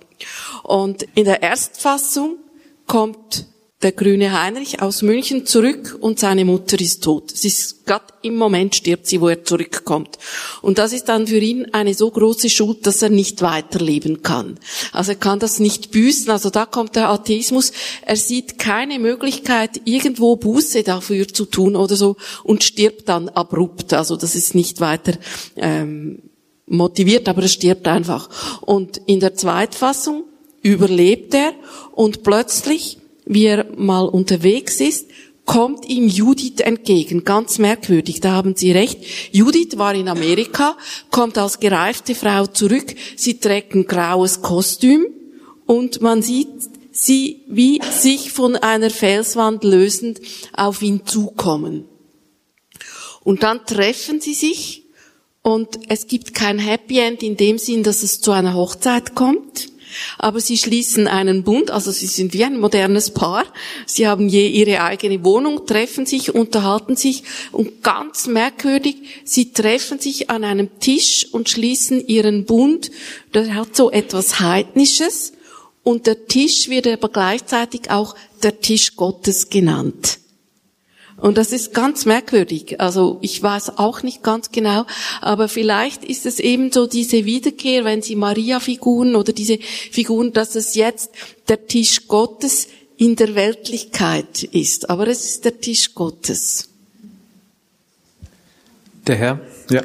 Und in der Erstfassung kommt der grüne Heinrich aus München zurück und seine Mutter ist tot. Es ist gerade im Moment stirbt sie, wo er zurückkommt. Und das ist dann für ihn eine so große Schuld, dass er nicht weiterleben kann. Also er kann das nicht büßen. Also da kommt der Atheismus. Er sieht keine Möglichkeit, irgendwo Buße dafür zu tun oder so und stirbt dann abrupt. Also das ist nicht weiter ähm, motiviert, aber er stirbt einfach. Und in der Zweitfassung überlebt er und plötzlich wie er mal unterwegs ist, kommt ihm Judith entgegen. Ganz merkwürdig, da haben Sie recht. Judith war in Amerika, kommt als gereifte Frau zurück. Sie trägt ein graues Kostüm und man sieht sie wie sich von einer Felswand lösend auf ihn zukommen. Und dann treffen sie sich und es gibt kein Happy End in dem Sinn, dass es zu einer Hochzeit kommt. Aber sie schließen einen Bund, also sie sind wie ein modernes Paar. Sie haben je ihre eigene Wohnung, treffen sich, unterhalten sich und ganz merkwürdig, sie treffen sich an einem Tisch und schließen ihren Bund. Der hat so etwas Heidnisches und der Tisch wird aber gleichzeitig auch der Tisch Gottes genannt. Und das ist ganz merkwürdig. Also ich weiß auch nicht ganz genau, aber vielleicht ist es eben so diese Wiederkehr, wenn Sie Maria-Figuren oder diese Figuren, dass es jetzt der Tisch Gottes in der Weltlichkeit ist. Aber es ist der Tisch Gottes. Der Herr, ja.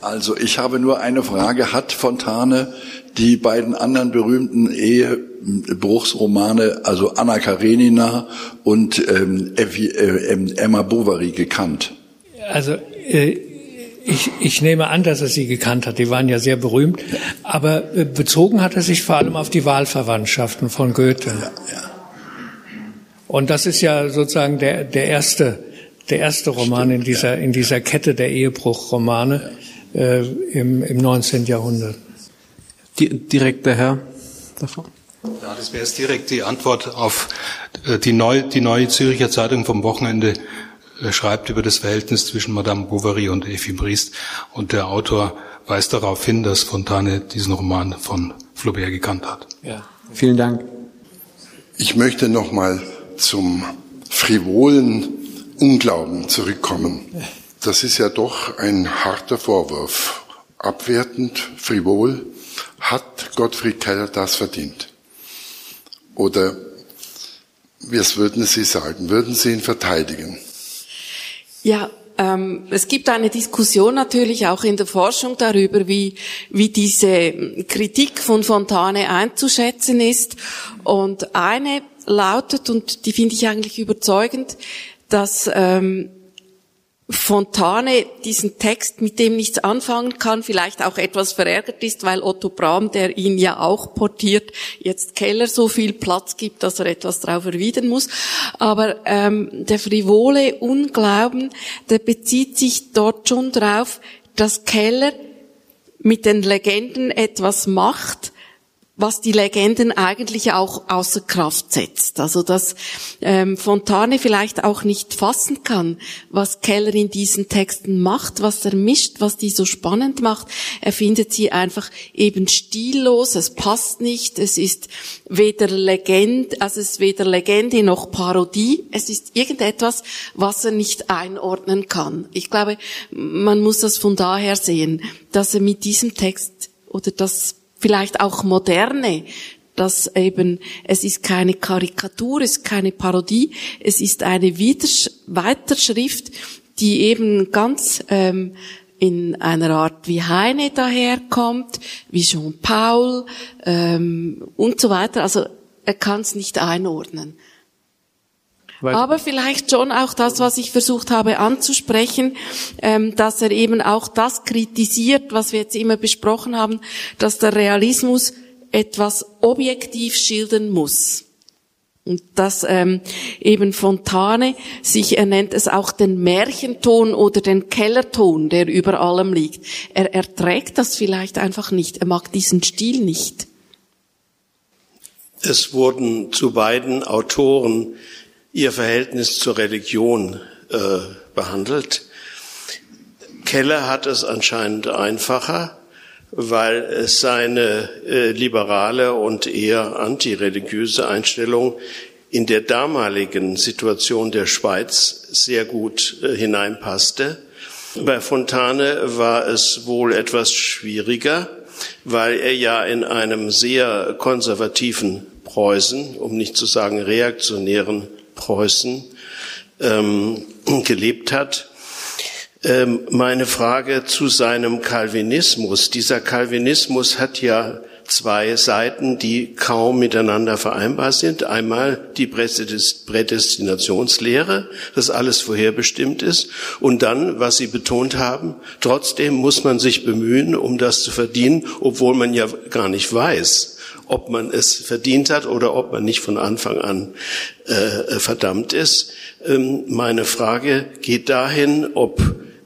Also ich habe nur eine Frage. Hat Fontane die beiden anderen berühmten Ehebruchsromane, also Anna Karenina und ähm, äh, Emma Bovary gekannt? Also äh, ich, ich nehme an, dass er sie gekannt hat. Die waren ja sehr berühmt. Aber äh, bezogen hat er sich vor allem auf die Wahlverwandtschaften von Goethe. Ja, ja. Und das ist ja sozusagen der, der erste, der erste Roman Stimmt, in dieser, ja. in dieser Kette der Ehebruchromane äh, im, im 19. Jahrhundert. Direkt der Herr davon. Ja, das wäre jetzt direkt die Antwort auf äh, die, Neu, die Neue Zürcher Zeitung vom Wochenende äh, schreibt über das Verhältnis zwischen Madame Bovary und Effie Briest und der Autor weist darauf hin, dass Fontane diesen Roman von Flaubert gekannt hat. Ja, vielen Dank. Ich möchte nochmal zum frivolen Unglauben zurückkommen. Das ist ja doch ein harter Vorwurf. Abwertend, frivol. Hat Gottfried Keller das verdient? Oder was würden Sie sagen? Würden Sie ihn verteidigen? Ja, ähm, es gibt eine Diskussion natürlich auch in der Forschung darüber, wie, wie diese Kritik von Fontane einzuschätzen ist. Und eine lautet, und die finde ich eigentlich überzeugend, dass ähm, Fontane diesen Text, mit dem nichts anfangen kann, vielleicht auch etwas verärgert ist, weil Otto Brahm, der ihn ja auch portiert, jetzt Keller so viel Platz gibt, dass er etwas darauf erwidern muss. Aber ähm, der frivole Unglauben, der bezieht sich dort schon drauf, dass Keller mit den Legenden etwas macht, was die Legenden eigentlich auch außer Kraft setzt. Also dass ähm, Fontane vielleicht auch nicht fassen kann, was Keller in diesen Texten macht, was er mischt, was die so spannend macht. Er findet sie einfach eben stillos, es passt nicht, es ist weder Legende, also es ist weder Legende noch Parodie, es ist irgendetwas, was er nicht einordnen kann. Ich glaube, man muss das von daher sehen, dass er mit diesem Text oder das vielleicht auch moderne, dass eben es ist keine Karikatur, es ist keine Parodie, es ist eine Wiedersch Weiterschrift, die eben ganz ähm, in einer Art wie Heine daherkommt, wie Jean Paul ähm, und so weiter. Also er kann es nicht einordnen. Weiter. Aber vielleicht schon auch das, was ich versucht habe anzusprechen, ähm, dass er eben auch das kritisiert, was wir jetzt immer besprochen haben, dass der Realismus etwas objektiv schildern muss. Und dass ähm, eben Fontane sich, er nennt es auch den Märchenton oder den Kellerton, der über allem liegt. Er erträgt das vielleicht einfach nicht. Er mag diesen Stil nicht. Es wurden zu beiden Autoren ihr Verhältnis zur Religion äh, behandelt. Keller hat es anscheinend einfacher, weil es seine äh, liberale und eher antireligiöse Einstellung in der damaligen Situation der Schweiz sehr gut äh, hineinpasste. Bei Fontane war es wohl etwas schwieriger, weil er ja in einem sehr konservativen Preußen, um nicht zu sagen reaktionären Preußen ähm, gelebt hat. Ähm, meine Frage zu seinem Calvinismus. Dieser Calvinismus hat ja zwei Seiten, die kaum miteinander vereinbar sind. Einmal die Prädestinationslehre, dass alles vorherbestimmt ist. Und dann, was Sie betont haben, trotzdem muss man sich bemühen, um das zu verdienen, obwohl man ja gar nicht weiß, ob man es verdient hat oder ob man nicht von Anfang an äh, verdammt ist. Ähm, meine Frage geht dahin, ob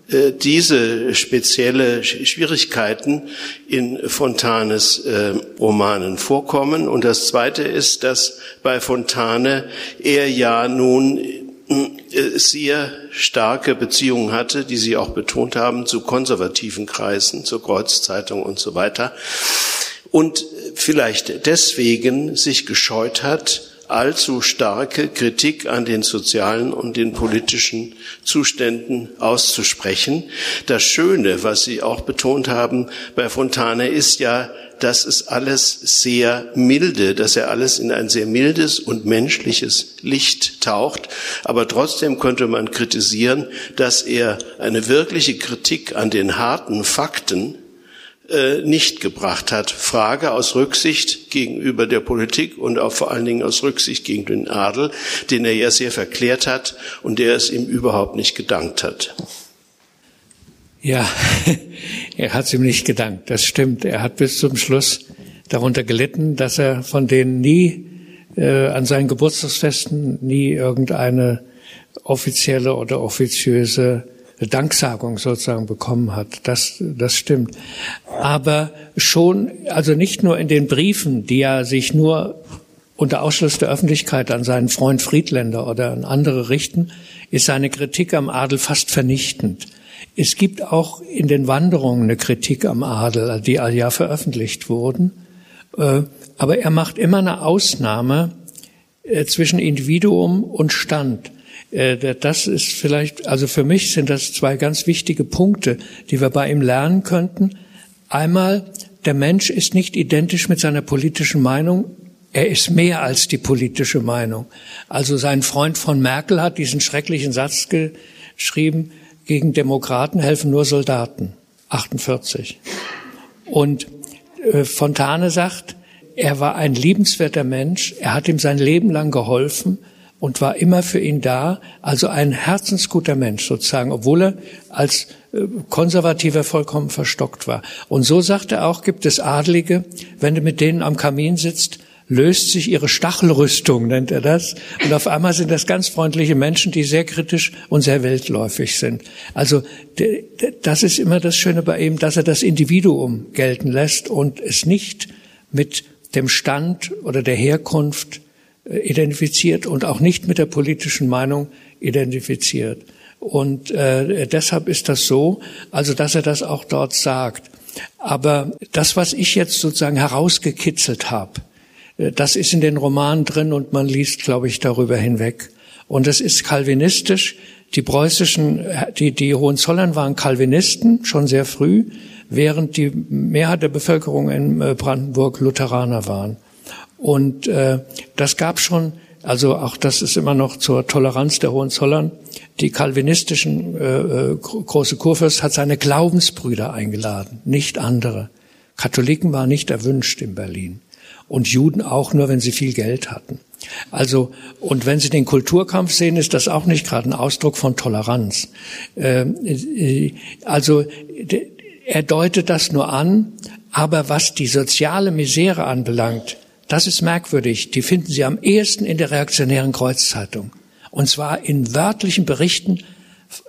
äh, diese spezielle Schwierigkeiten in Fontanes äh, Romanen vorkommen. Und das Zweite ist, dass bei Fontane er ja nun äh, sehr starke Beziehungen hatte, die Sie auch betont haben, zu konservativen Kreisen, zur Kreuzzeitung und so weiter und vielleicht deswegen sich gescheut hat, allzu starke Kritik an den sozialen und den politischen Zuständen auszusprechen. Das Schöne, was Sie auch betont haben bei Fontane, ist ja, dass es alles sehr milde, dass er alles in ein sehr mildes und menschliches Licht taucht. Aber trotzdem könnte man kritisieren, dass er eine wirkliche Kritik an den harten Fakten nicht gebracht hat. Frage aus Rücksicht gegenüber der Politik und auch vor allen Dingen aus Rücksicht gegen den Adel, den er ja sehr verklärt hat und der es ihm überhaupt nicht gedankt hat. Ja, er hat es ihm nicht gedankt. Das stimmt. Er hat bis zum Schluss darunter gelitten, dass er von denen nie äh, an seinen Geburtstagsfesten nie irgendeine offizielle oder offiziöse Danksagung sozusagen bekommen hat. Das, das stimmt. Aber schon, also nicht nur in den Briefen, die er sich nur unter Ausschluss der Öffentlichkeit an seinen Freund Friedländer oder an andere richten, ist seine Kritik am Adel fast vernichtend. Es gibt auch in den Wanderungen eine Kritik am Adel, die ja veröffentlicht wurden. Äh, aber er macht immer eine Ausnahme äh, zwischen Individuum und Stand. Äh, das ist vielleicht, also für mich sind das zwei ganz wichtige Punkte, die wir bei ihm lernen könnten. Einmal, der Mensch ist nicht identisch mit seiner politischen Meinung. Er ist mehr als die politische Meinung. Also sein Freund von Merkel hat diesen schrecklichen Satz geschrieben, gegen Demokraten helfen nur Soldaten. 48. Und äh, Fontane sagt, er war ein liebenswerter Mensch, er hat ihm sein Leben lang geholfen, und war immer für ihn da, also ein herzensguter Mensch sozusagen, obwohl er als äh, Konservativer vollkommen verstockt war. Und so sagt er auch, gibt es Adlige, wenn du mit denen am Kamin sitzt, löst sich ihre Stachelrüstung, nennt er das. Und auf einmal sind das ganz freundliche Menschen, die sehr kritisch und sehr weltläufig sind. Also das ist immer das Schöne bei ihm, dass er das Individuum gelten lässt und es nicht mit dem Stand oder der Herkunft identifiziert und auch nicht mit der politischen Meinung identifiziert. Und äh, deshalb ist das so, also dass er das auch dort sagt. Aber das, was ich jetzt sozusagen herausgekitzelt habe, äh, das ist in den Romanen drin und man liest, glaube ich, darüber hinweg. Und es ist kalvinistisch. Die preußischen, die, die Hohenzollern waren Calvinisten schon sehr früh, während die Mehrheit der Bevölkerung in äh, Brandenburg Lutheraner waren. Und äh, das gab schon, also auch das ist immer noch zur Toleranz der Hohenzollern. Die kalvinistischen äh, äh, große Kurfürst hat seine Glaubensbrüder eingeladen, nicht andere. Katholiken waren nicht erwünscht in Berlin und Juden auch nur, wenn sie viel Geld hatten. Also, und wenn Sie den Kulturkampf sehen, ist das auch nicht gerade ein Ausdruck von Toleranz. Ähm, äh, also, er deutet das nur an, aber was die soziale Misere anbelangt, das ist merkwürdig. Die finden Sie am ehesten in der reaktionären Kreuzzeitung. Und zwar in wörtlichen Berichten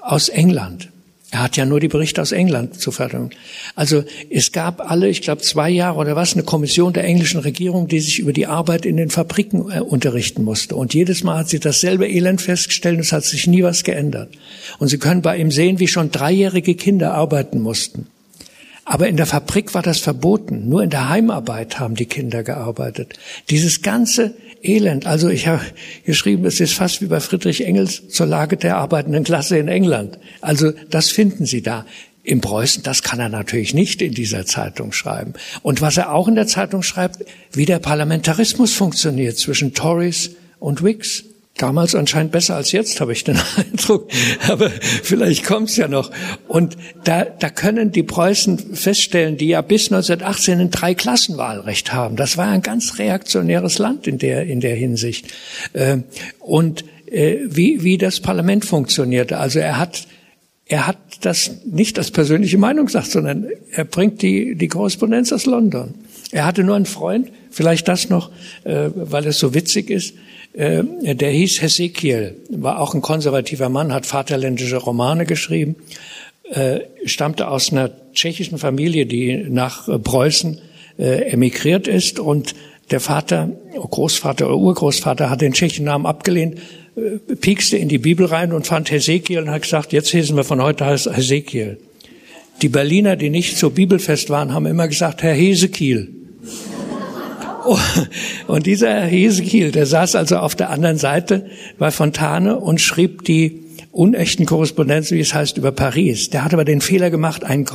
aus England. Er hat ja nur die Berichte aus England zur Förderung. Also es gab alle, ich glaube zwei Jahre oder was, eine Kommission der englischen Regierung, die sich über die Arbeit in den Fabriken äh, unterrichten musste. Und jedes Mal hat sie dasselbe Elend festgestellt es hat sich nie was geändert. Und Sie können bei ihm sehen, wie schon dreijährige Kinder arbeiten mussten. Aber in der Fabrik war das verboten. Nur in der Heimarbeit haben die Kinder gearbeitet. Dieses ganze Elend, also ich habe geschrieben, es ist fast wie bei Friedrich Engels zur Lage der arbeitenden Klasse in England. Also das finden Sie da. Im Preußen, das kann er natürlich nicht in dieser Zeitung schreiben. Und was er auch in der Zeitung schreibt, wie der Parlamentarismus funktioniert zwischen Tories und Whigs. Damals anscheinend besser als jetzt, habe ich den Eindruck. Aber vielleicht kommt's ja noch. Und da, da können die Preußen feststellen, die ja bis 1918 ein Dreiklassenwahlrecht haben. Das war ein ganz reaktionäres Land in der, in der Hinsicht. Ähm, und äh, wie, wie das Parlament funktionierte. Also er hat, er hat das nicht als persönliche Meinung gesagt, sondern er bringt die, die Korrespondenz aus London. Er hatte nur einen Freund, vielleicht das noch, äh, weil es so witzig ist. Äh, der hieß Hesekiel, war auch ein konservativer Mann, hat vaterländische Romane geschrieben, äh, stammte aus einer tschechischen Familie, die nach äh, Preußen emigriert ist und der Vater, Großvater oder Urgroßvater hat den tschechischen Namen abgelehnt, piekste in die Bibel rein und fand Hesekiel und hat gesagt, jetzt lesen wir von heute heißt Hesekiel. Die Berliner, die nicht so bibelfest waren, haben immer gesagt, Herr Hesekiel. Und dieser Hesekiel, der saß also auf der anderen Seite bei Fontane und schrieb die unechten Korrespondenz, wie es heißt, über Paris. Der hat aber den Fehler gemacht, einen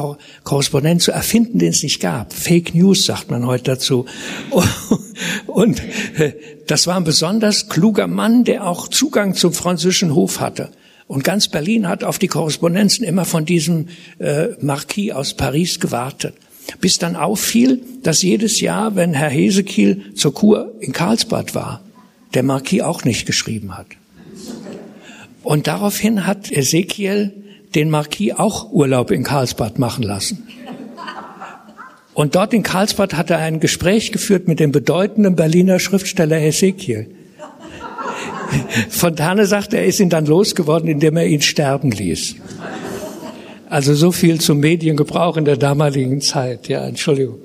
Korrespondent zu erfinden, den es nicht gab. Fake News sagt man heute dazu. Und äh, das war ein besonders kluger Mann, der auch Zugang zum französischen Hof hatte. Und ganz Berlin hat auf die Korrespondenzen immer von diesem äh, Marquis aus Paris gewartet bis dann auffiel, dass jedes Jahr, wenn Herr Hesekiel zur Kur in Karlsbad war, der Marquis auch nicht geschrieben hat. Und daraufhin hat Ezekiel den Marquis auch Urlaub in Karlsbad machen lassen. Und dort in Karlsbad hat er ein Gespräch geführt mit dem bedeutenden Berliner Schriftsteller Ezekiel. Fontane sagt, er ist ihn dann losgeworden, indem er ihn sterben ließ. Also so viel zum Mediengebrauch in der damaligen Zeit. Ja, Entschuldigung.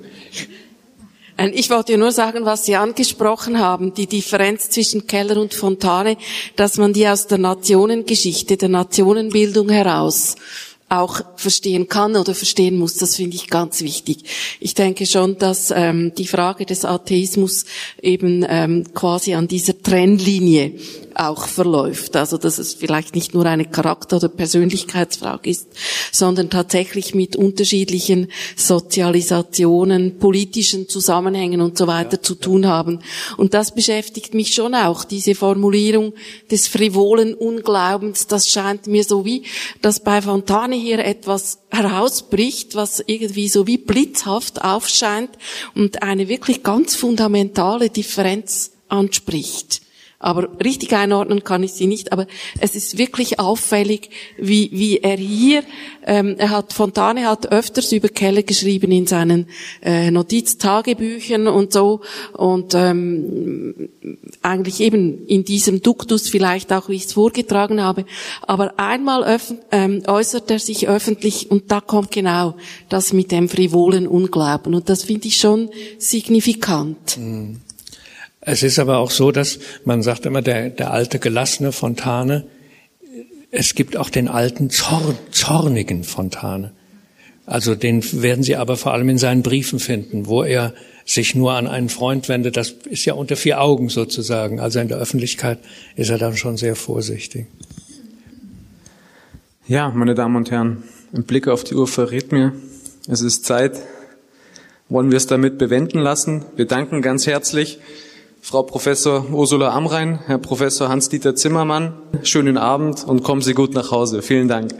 Ich wollte nur sagen, was Sie angesprochen haben, die Differenz zwischen Keller und Fontane, dass man die aus der Nationengeschichte, der Nationenbildung heraus auch verstehen kann oder verstehen muss. Das finde ich ganz wichtig. Ich denke schon, dass ähm, die Frage des Atheismus eben ähm, quasi an dieser Trennlinie auch verläuft. Also dass es vielleicht nicht nur eine Charakter- oder Persönlichkeitsfrage ist, sondern tatsächlich mit unterschiedlichen Sozialisationen, politischen Zusammenhängen und so weiter ja. zu tun haben. Und das beschäftigt mich schon auch, diese Formulierung des frivolen Unglaubens. Das scheint mir so wie, dass bei Fontane hier etwas herausbricht, was irgendwie so wie blitzhaft aufscheint und eine wirklich ganz fundamentale Differenz anspricht. Aber richtig einordnen kann ich sie nicht. Aber es ist wirklich auffällig, wie, wie er hier, ähm, er hat, Fontane hat öfters über Keller geschrieben in seinen äh, Notiztagebüchern und so. Und ähm, eigentlich eben in diesem Duktus vielleicht auch, wie ich es vorgetragen habe. Aber einmal ähm, äußert er sich öffentlich und da kommt genau das mit dem frivolen Unglauben. Und das finde ich schon signifikant. Mhm. Es ist aber auch so, dass man sagt immer, der, der alte gelassene Fontane, es gibt auch den alten Zorn, zornigen Fontane. Also den werden Sie aber vor allem in seinen Briefen finden, wo er sich nur an einen Freund wendet. Das ist ja unter vier Augen sozusagen. Also in der Öffentlichkeit ist er dann schon sehr vorsichtig. Ja, meine Damen und Herren, ein Blick auf die Uhr verrät mir, es ist Zeit. Wollen wir es damit bewenden lassen? Wir danken ganz herzlich Frau Professor Ursula Amrein, Herr Professor Hans-Dieter Zimmermann, schönen Abend und kommen Sie gut nach Hause. Vielen Dank.